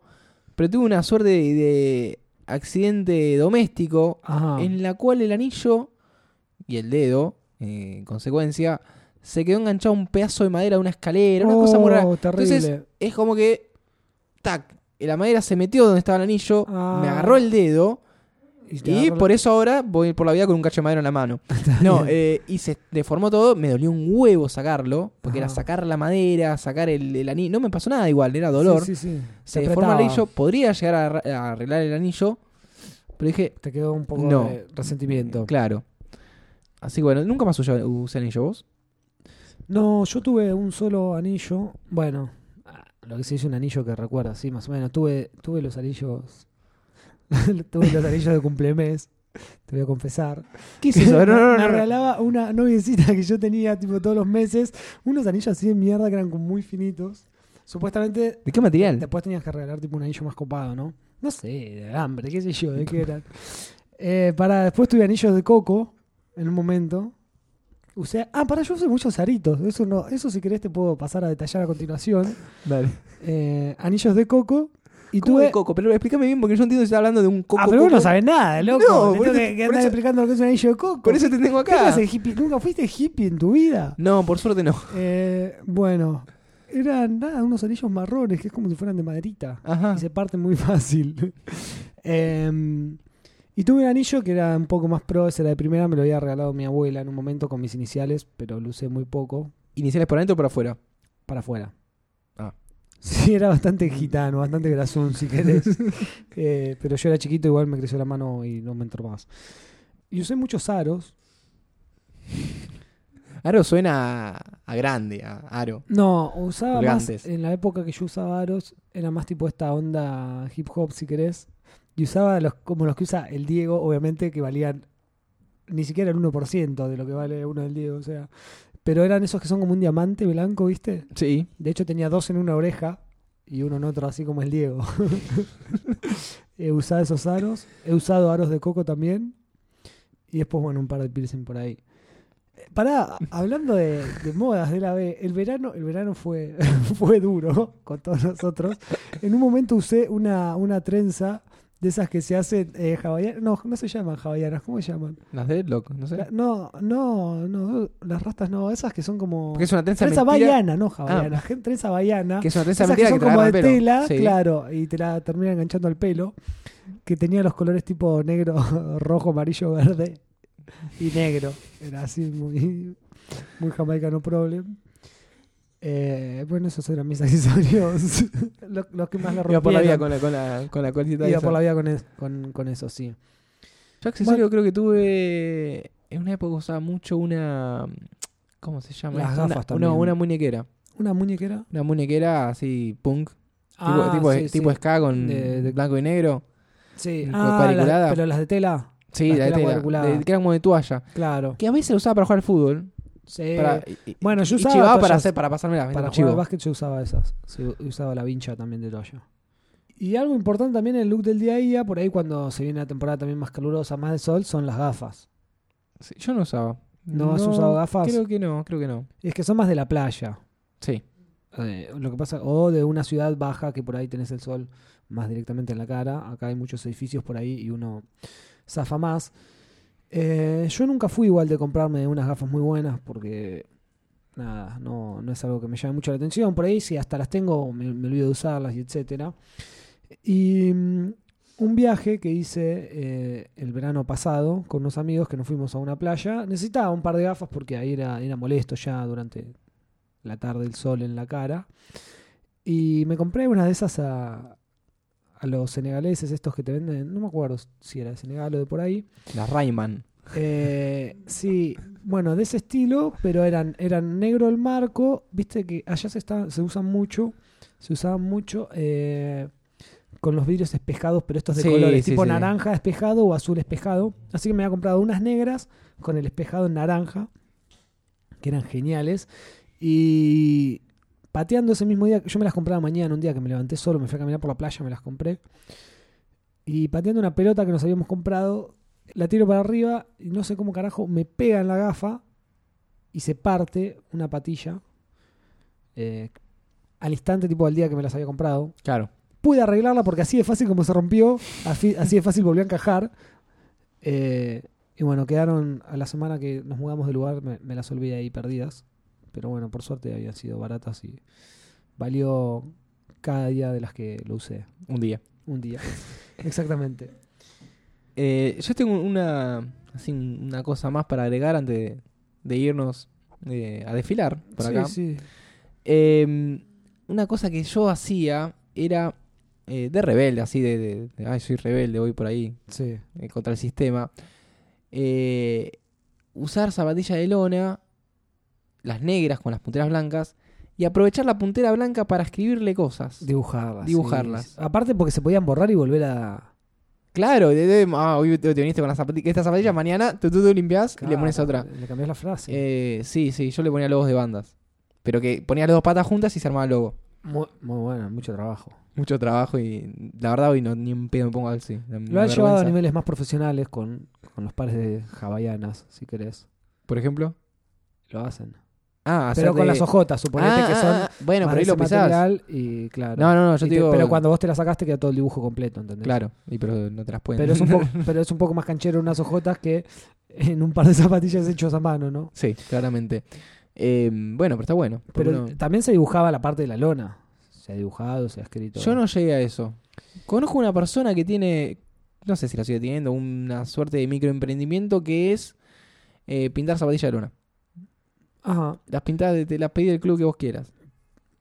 pero tuve una suerte de, de accidente doméstico Ajá. en la cual el anillo y el dedo, eh, en consecuencia, se quedó enganchado un pedazo de madera de una escalera, una cosa muy rara. Oh. Entonces, es como que, tac, la madera se metió donde estaba el anillo, Ah. me agarró el dedo y por eso ahora voy por la vida con un cacho de madera en la mano. No, eh, y se deformó todo, me dolió un huevo sacarlo, porque era Ajá. sacar la madera, sacar el, el anillo, no me pasó nada igual, era dolor. Sí, sí, sí. Se Te deformó el anillo, podría llegar a, arreglar el anillo, pero dije, Te quedó un poco No. de resentimiento. claro. Así que bueno, nunca más usé anillo vos. No, yo tuve un solo anillo. Bueno, ah, lo que se dice un anillo que recuerda, sí, más o menos. Tuve, tuve los anillos. tuve los anillos de cumplemes. Te voy a confesar. ¿Qué es eso? No, no, no, me regalaba una noviecita que yo tenía tipo todos los meses. Unos anillos así de mierda que eran muy finitos. Supuestamente ¿De qué material? Después tenías que regalar tipo un anillo más copado, ¿no? No sé, de hambre, qué sé yo, de qué eran. Eh, para, después tuve anillos de coco en un momento. Usé, ah, para, yo usé muchos aritos. Eso no, eso si querés te puedo pasar a detallar a continuación. Dale. Eh, anillos de coco. Y ¿Cómo tuve. de coco? Pero explícame bien porque yo entiendo que estás hablando de un coco. ah, pero vos no sabés nada, loco. No, Te por tengo eso- que, que por andar eso- explicando lo que es un anillo de coco. Por eso te tengo ¿Qué acá. hippie? ¿Nunca fuiste hippie en tu vida? No, por suerte no. Eh, bueno, eran nada, unos anillos marrones que es como si fueran de maderita. Ajá. y se parten muy fácil. Em, y tuve un anillo que era un poco más pro, ese era de primera, me lo había regalado mi abuela en un momento con mis iniciales, pero lo usé muy poco, ¿Iniciales por adentro o por afuera? para afuera. Ah. Sí, era bastante gitano, bastante grasón si querés. Eh, pero yo era chiquito, igual me creció la mano y no me entró más. Y usé muchos aros. Aro suena a, a grande, a aro. No, usaba Colgantes. más, en la época que yo usaba aros, era más tipo esta onda hip hop si querés. Y usaba los como los que usa el Diego, obviamente, que valían ni siquiera el 1% de lo que vale uno del Diego, o sea. Pero eran esos que son como un diamante blanco, ¿viste? Sí. De hecho tenía dos en una oreja y uno en otro, así como el Diego. He usado esos aros. He usado aros de coco también. Y después, bueno, un par de piercing por ahí. Pará, hablando de, de modas de la B, el verano, el verano fue, fue duro con todos nosotros. En un momento usé una, una trenza de esas que se hacen eh, hawaianas. No, no se llaman hawaianas, ¿cómo se llaman? Las Deadlock, no sé. La- no, no, no, las rastas no, esas que son como. Porque es una trenza trenza havaiana, no hawaiana, gen- trenza havaiana. Que es una trenza Esas que son que, como de tela, Sí. claro, y te la termina enganchando al pelo. Que tenía los colores tipo negro, rojo, amarillo, verde y negro. Era así muy, muy jamaicano problem. Eh, bueno, esos eran mis accesorios. los, que más le Iba por la vida rompieron. con la, con la, con la colita Iba esa. por la vida con, es- con, con eso, sí. Yo accesorio creo que tuve... En una época usaba mucho una... ¿Cómo se llama? Las gafas una, también. Una, una muñequera. ¿Una muñequera? Una muñequera así punk. Ah, tipo, tipo, sí, tipo sí. ska con De- de- blanco y negro. Sí, ah, las- pero las de tela, Sí, Las la de tela de- que era como de toalla. claro. Que a veces la usaba para jugar al fútbol. Sí. para, y- y- bueno, yo y usaba chivaba para, toallas hacer, para pasarme la Para jugar al básquet yo usaba esas. Sí, usaba la vincha también de toalla. Y algo importante también en el look del día a día, por ahí cuando se viene la temporada también más calurosa, más de sol, son las gafas. Sí, yo no usaba. ¿No has usado gafas? Creo que no, creo que no. Es que son más de la playa. Sí. Eh, lo que pasa, o de una ciudad baja que por ahí tenés el sol más directamente en la cara. Acá hay muchos edificios por ahí y uno zafa más. Eh, yo nunca fui igual de comprarme unas gafas muy buenas porque nada, no, no es algo que me llame mucho la atención. Por ahí si hasta las tengo me, olvido de usarlas y etcétera. Y mm, un viaje que hice eh, el verano pasado con unos amigos que nos fuimos a una playa, necesitaba un par de gafas porque ahí era, era molesto ya durante la tarde el sol en la cara. Y me compré una de esas a, a los senegaleses, estos que te venden, no me acuerdo si era de Senegal o de por ahí. La Rayman. Eh, sí, bueno, de ese estilo, pero eran, eran negro el marco, viste que allá se, está, se usan mucho, se usaban mucho eh, con los vidrios espejados, pero estos de Sí, colores, sí, tipo sí. naranja espejado o azul espejado. Así que me había comprado unas negras con el espejado en naranja, que eran geniales. Y pateando ese mismo día, yo me las compraba mañana, un día que me levanté solo, me fui a caminar por la playa, me las compré. Y pateando una pelota que nos habíamos comprado, la tiro para arriba y no sé cómo carajo, me pega en la gafa y se parte una patilla. eh, al instante, tipo al día que me las había comprado. Claro. Pude arreglarla porque así de fácil como se rompió, así, así de fácil volvió a encajar. Eh, y bueno, quedaron a la semana que nos mudamos de lugar, me, me las olvidé ahí perdidas. Pero bueno, por suerte habían sido baratas y valió cada día de las que lo usé. Un día. Un día. Exactamente. Eh, yo tengo una, así, una cosa más para agregar antes de, de irnos eh, a desfilar por sí, acá. sí. Eh, una cosa que yo hacía era eh, de rebelde, así de, de- de, ay, soy rebelde, voy por ahí Sí. contra el sistema. Usar zapatilla de lona, las negras con las punteras blancas, y aprovechar la puntera blanca para escribirle cosas. Dibujarlas. Dibujarlas. sí. Aparte porque se podían borrar y volver a... Claro, de, de- ah, hoy te, te viniste con la zapatilla, esta zapatilla, mañana tú, tú, tú limpias y le pones otra. Le cambias la frase. Eh, sí, sí, yo le ponía logos de bandas. Pero que ponía las dos patas juntas y se armaba el logo. muy, muy bueno, mucho trabajo. Mucho trabajo y la verdad hoy no, ni un pedo me pongo así. Lo han llevado a niveles más profesionales con, con los pares de hawaianas, si querés. Por ejemplo. Lo hacen. Ah, Pero con de- las ojotas, suponete Ah, que son ah, ah, Bueno, pero ahí lo material y claro. No, no, no, yo te digo. pero cuando vos te la sacaste queda todo el dibujo completo, ¿entendés? Claro, y pero no te las pueden. Pero es, un poco, pero es un poco más canchero unas ojotas que en un par de zapatillas hechos a mano, ¿no? sí, claramente. Eh, bueno, pero está bueno. Pero uno- también se dibujaba la parte de la lona. Se ha dibujado, se ha escrito. Yo no llegué a eso. Conozco una persona que tiene, no sé si la sigue teniendo, una suerte de microemprendimiento que es eh, pintar zapatillas de lona. Ajá, Las pintadas, de- te las pedí del club que vos quieras.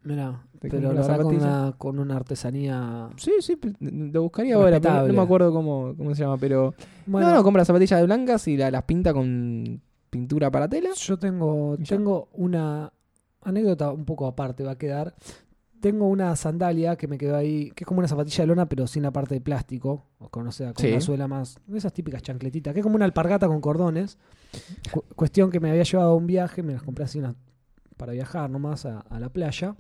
mirá. Pero la verdad con una, con una artesanía. Sí, sí, lo buscaría ahora, pero no- me acuerdo cómo, cómo se llama, pero... Bueno, no, no, compra zapatillas de blancas y la- las pinta con pintura para tela. Yo tengo, tengo una anécdota un poco aparte, va a quedar. Tengo una sandalia que me quedó ahí, que es como una zapatilla de lona, pero sin la parte de plástico, o con, o sea, con Sí. una suela más, esas típicas chancletitas, que es como una alpargata con cordones. Cu- cuestión que me había llevado a un viaje, me las compré así unas- para viajar nomás a, a la playa.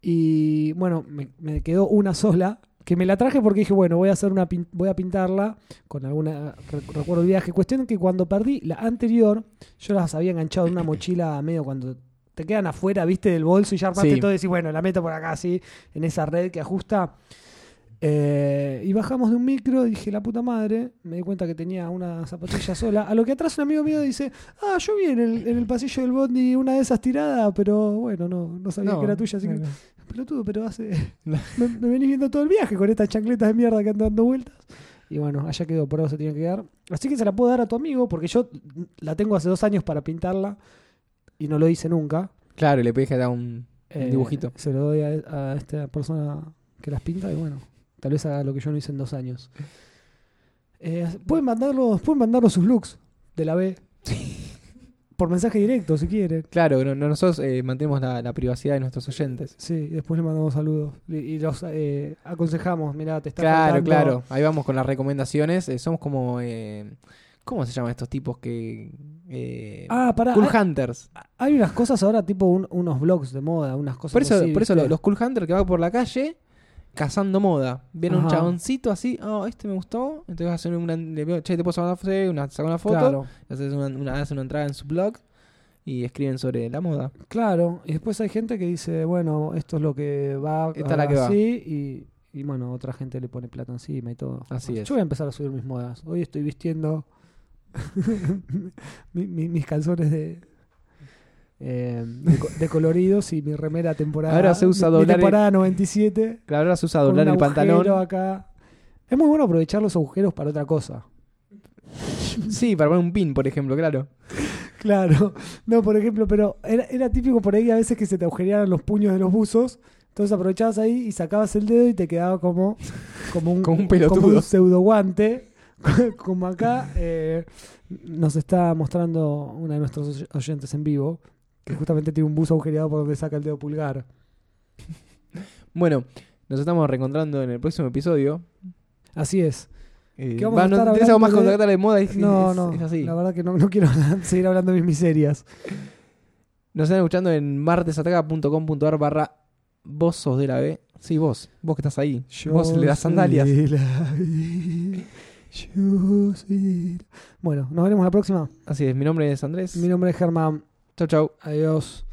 Y bueno, me, me quedó una sola, que me la traje porque dije, bueno, voy a hacer una pin- voy a pintarla con alguna re- recuerdo el viaje. Cuestión que cuando perdí la anterior, yo las había enganchado en una mochila medio cuando te quedan afuera, viste, del bolso y ya armaste Sí. todo y decís, bueno, la meto por acá así, en esa red que ajusta. Eh, y bajamos de un micro, dije, la puta madre, me di cuenta que tenía una zapatilla sola. A lo que atrás un amigo mío dice, ah, yo vi en el, en el pasillo del bondi una de esas tiradas, pero bueno, no, no sabía No, que era tuya, así que... no. Pelotudo, pero hace... me, me venís viendo todo el viaje con estas chancletas de mierda que andan dando vueltas. Y bueno, allá quedó, por eso se tiene que quedar. Así que se la puedo dar a tu amigo, porque yo la tengo hace dos años para pintarla y no lo hice nunca. Claro, y le pedí que haga un, un Eh, dibujito. Se lo doy a, a esta persona que las pinta y bueno, tal vez haga lo que yo no hice en dos años. Eh, pueden mandarlos, pueden mandarnos sus looks de la B. Por mensaje directo, si quieren. Claro, no- no- nosotros eh, mantenemos la, la privacidad de nuestros oyentes. Sí, después le mandamos saludos. Y y los eh, aconsejamos, mirá, te está Claro, faltando- claro. Ahí vamos con las recomendaciones. Somos como... eh, ¿Cómo se llaman estos tipos que... eh, Ah, pará. cool hay, Hunters. hay unas cosas ahora, tipo un- unos blogs de moda, unas cosas Por eso, así, por eso ¿viste? lo- los Cool Hunters que van por la calle cazando moda. Viene un chaboncito así, oh, este me gustó. Entonces hacen una, le che, te puedo sacar una, foto, una, sacar una foto. Claro, Haces una, una, hacen una entrada en su blog y escriben sobre la moda. claro. Y después hay gente que dice, bueno, esto es lo que va Esta es la que va. así, Y, y bueno, otra gente le pone plata encima y todo. Así es. Yo voy a empezar a subir mis modas. Hoy estoy vistiendo mi- mi- mis calzones de, eh, de, co- de coloridos y mi remera temporada. Ahora se usa mi doblar el- temporada 97. Claro, ahora se usa doblar el pantalón. acá. Es muy bueno aprovechar los agujeros para otra cosa. Sí, para poner un pin, por ejemplo, claro. Claro. No, por ejemplo, pero era, era típico por ahí a veces que se te agujereaban los puños de los buzos. Entonces aprovechabas ahí y sacabas el dedo y te quedaba como, como un, Como un pelotudo. como un pseudo guante. Como acá eh, nos está mostrando una de nuestros oy- oyentes en vivo, que justamente tiene un buzo agujereado por donde saca el dedo pulgar. Bueno, nos estamos reencontrando en el próximo episodio. Así es. Eh, Que vamos a no estar tenés algo más de- de moda. Es, No, es- no, es así. la verdad que no, no quiero seguir hablando de mis miserias. Nos están escuchando en martesataca.com.ar barra vos sos de la B. Sí, vos. Vos que estás ahí. vos le das sandalias. Bueno, nos veremos la próxima. Así es, mi nombre es Andrés. Mi nombre es Germán. Chau, chau. Adiós.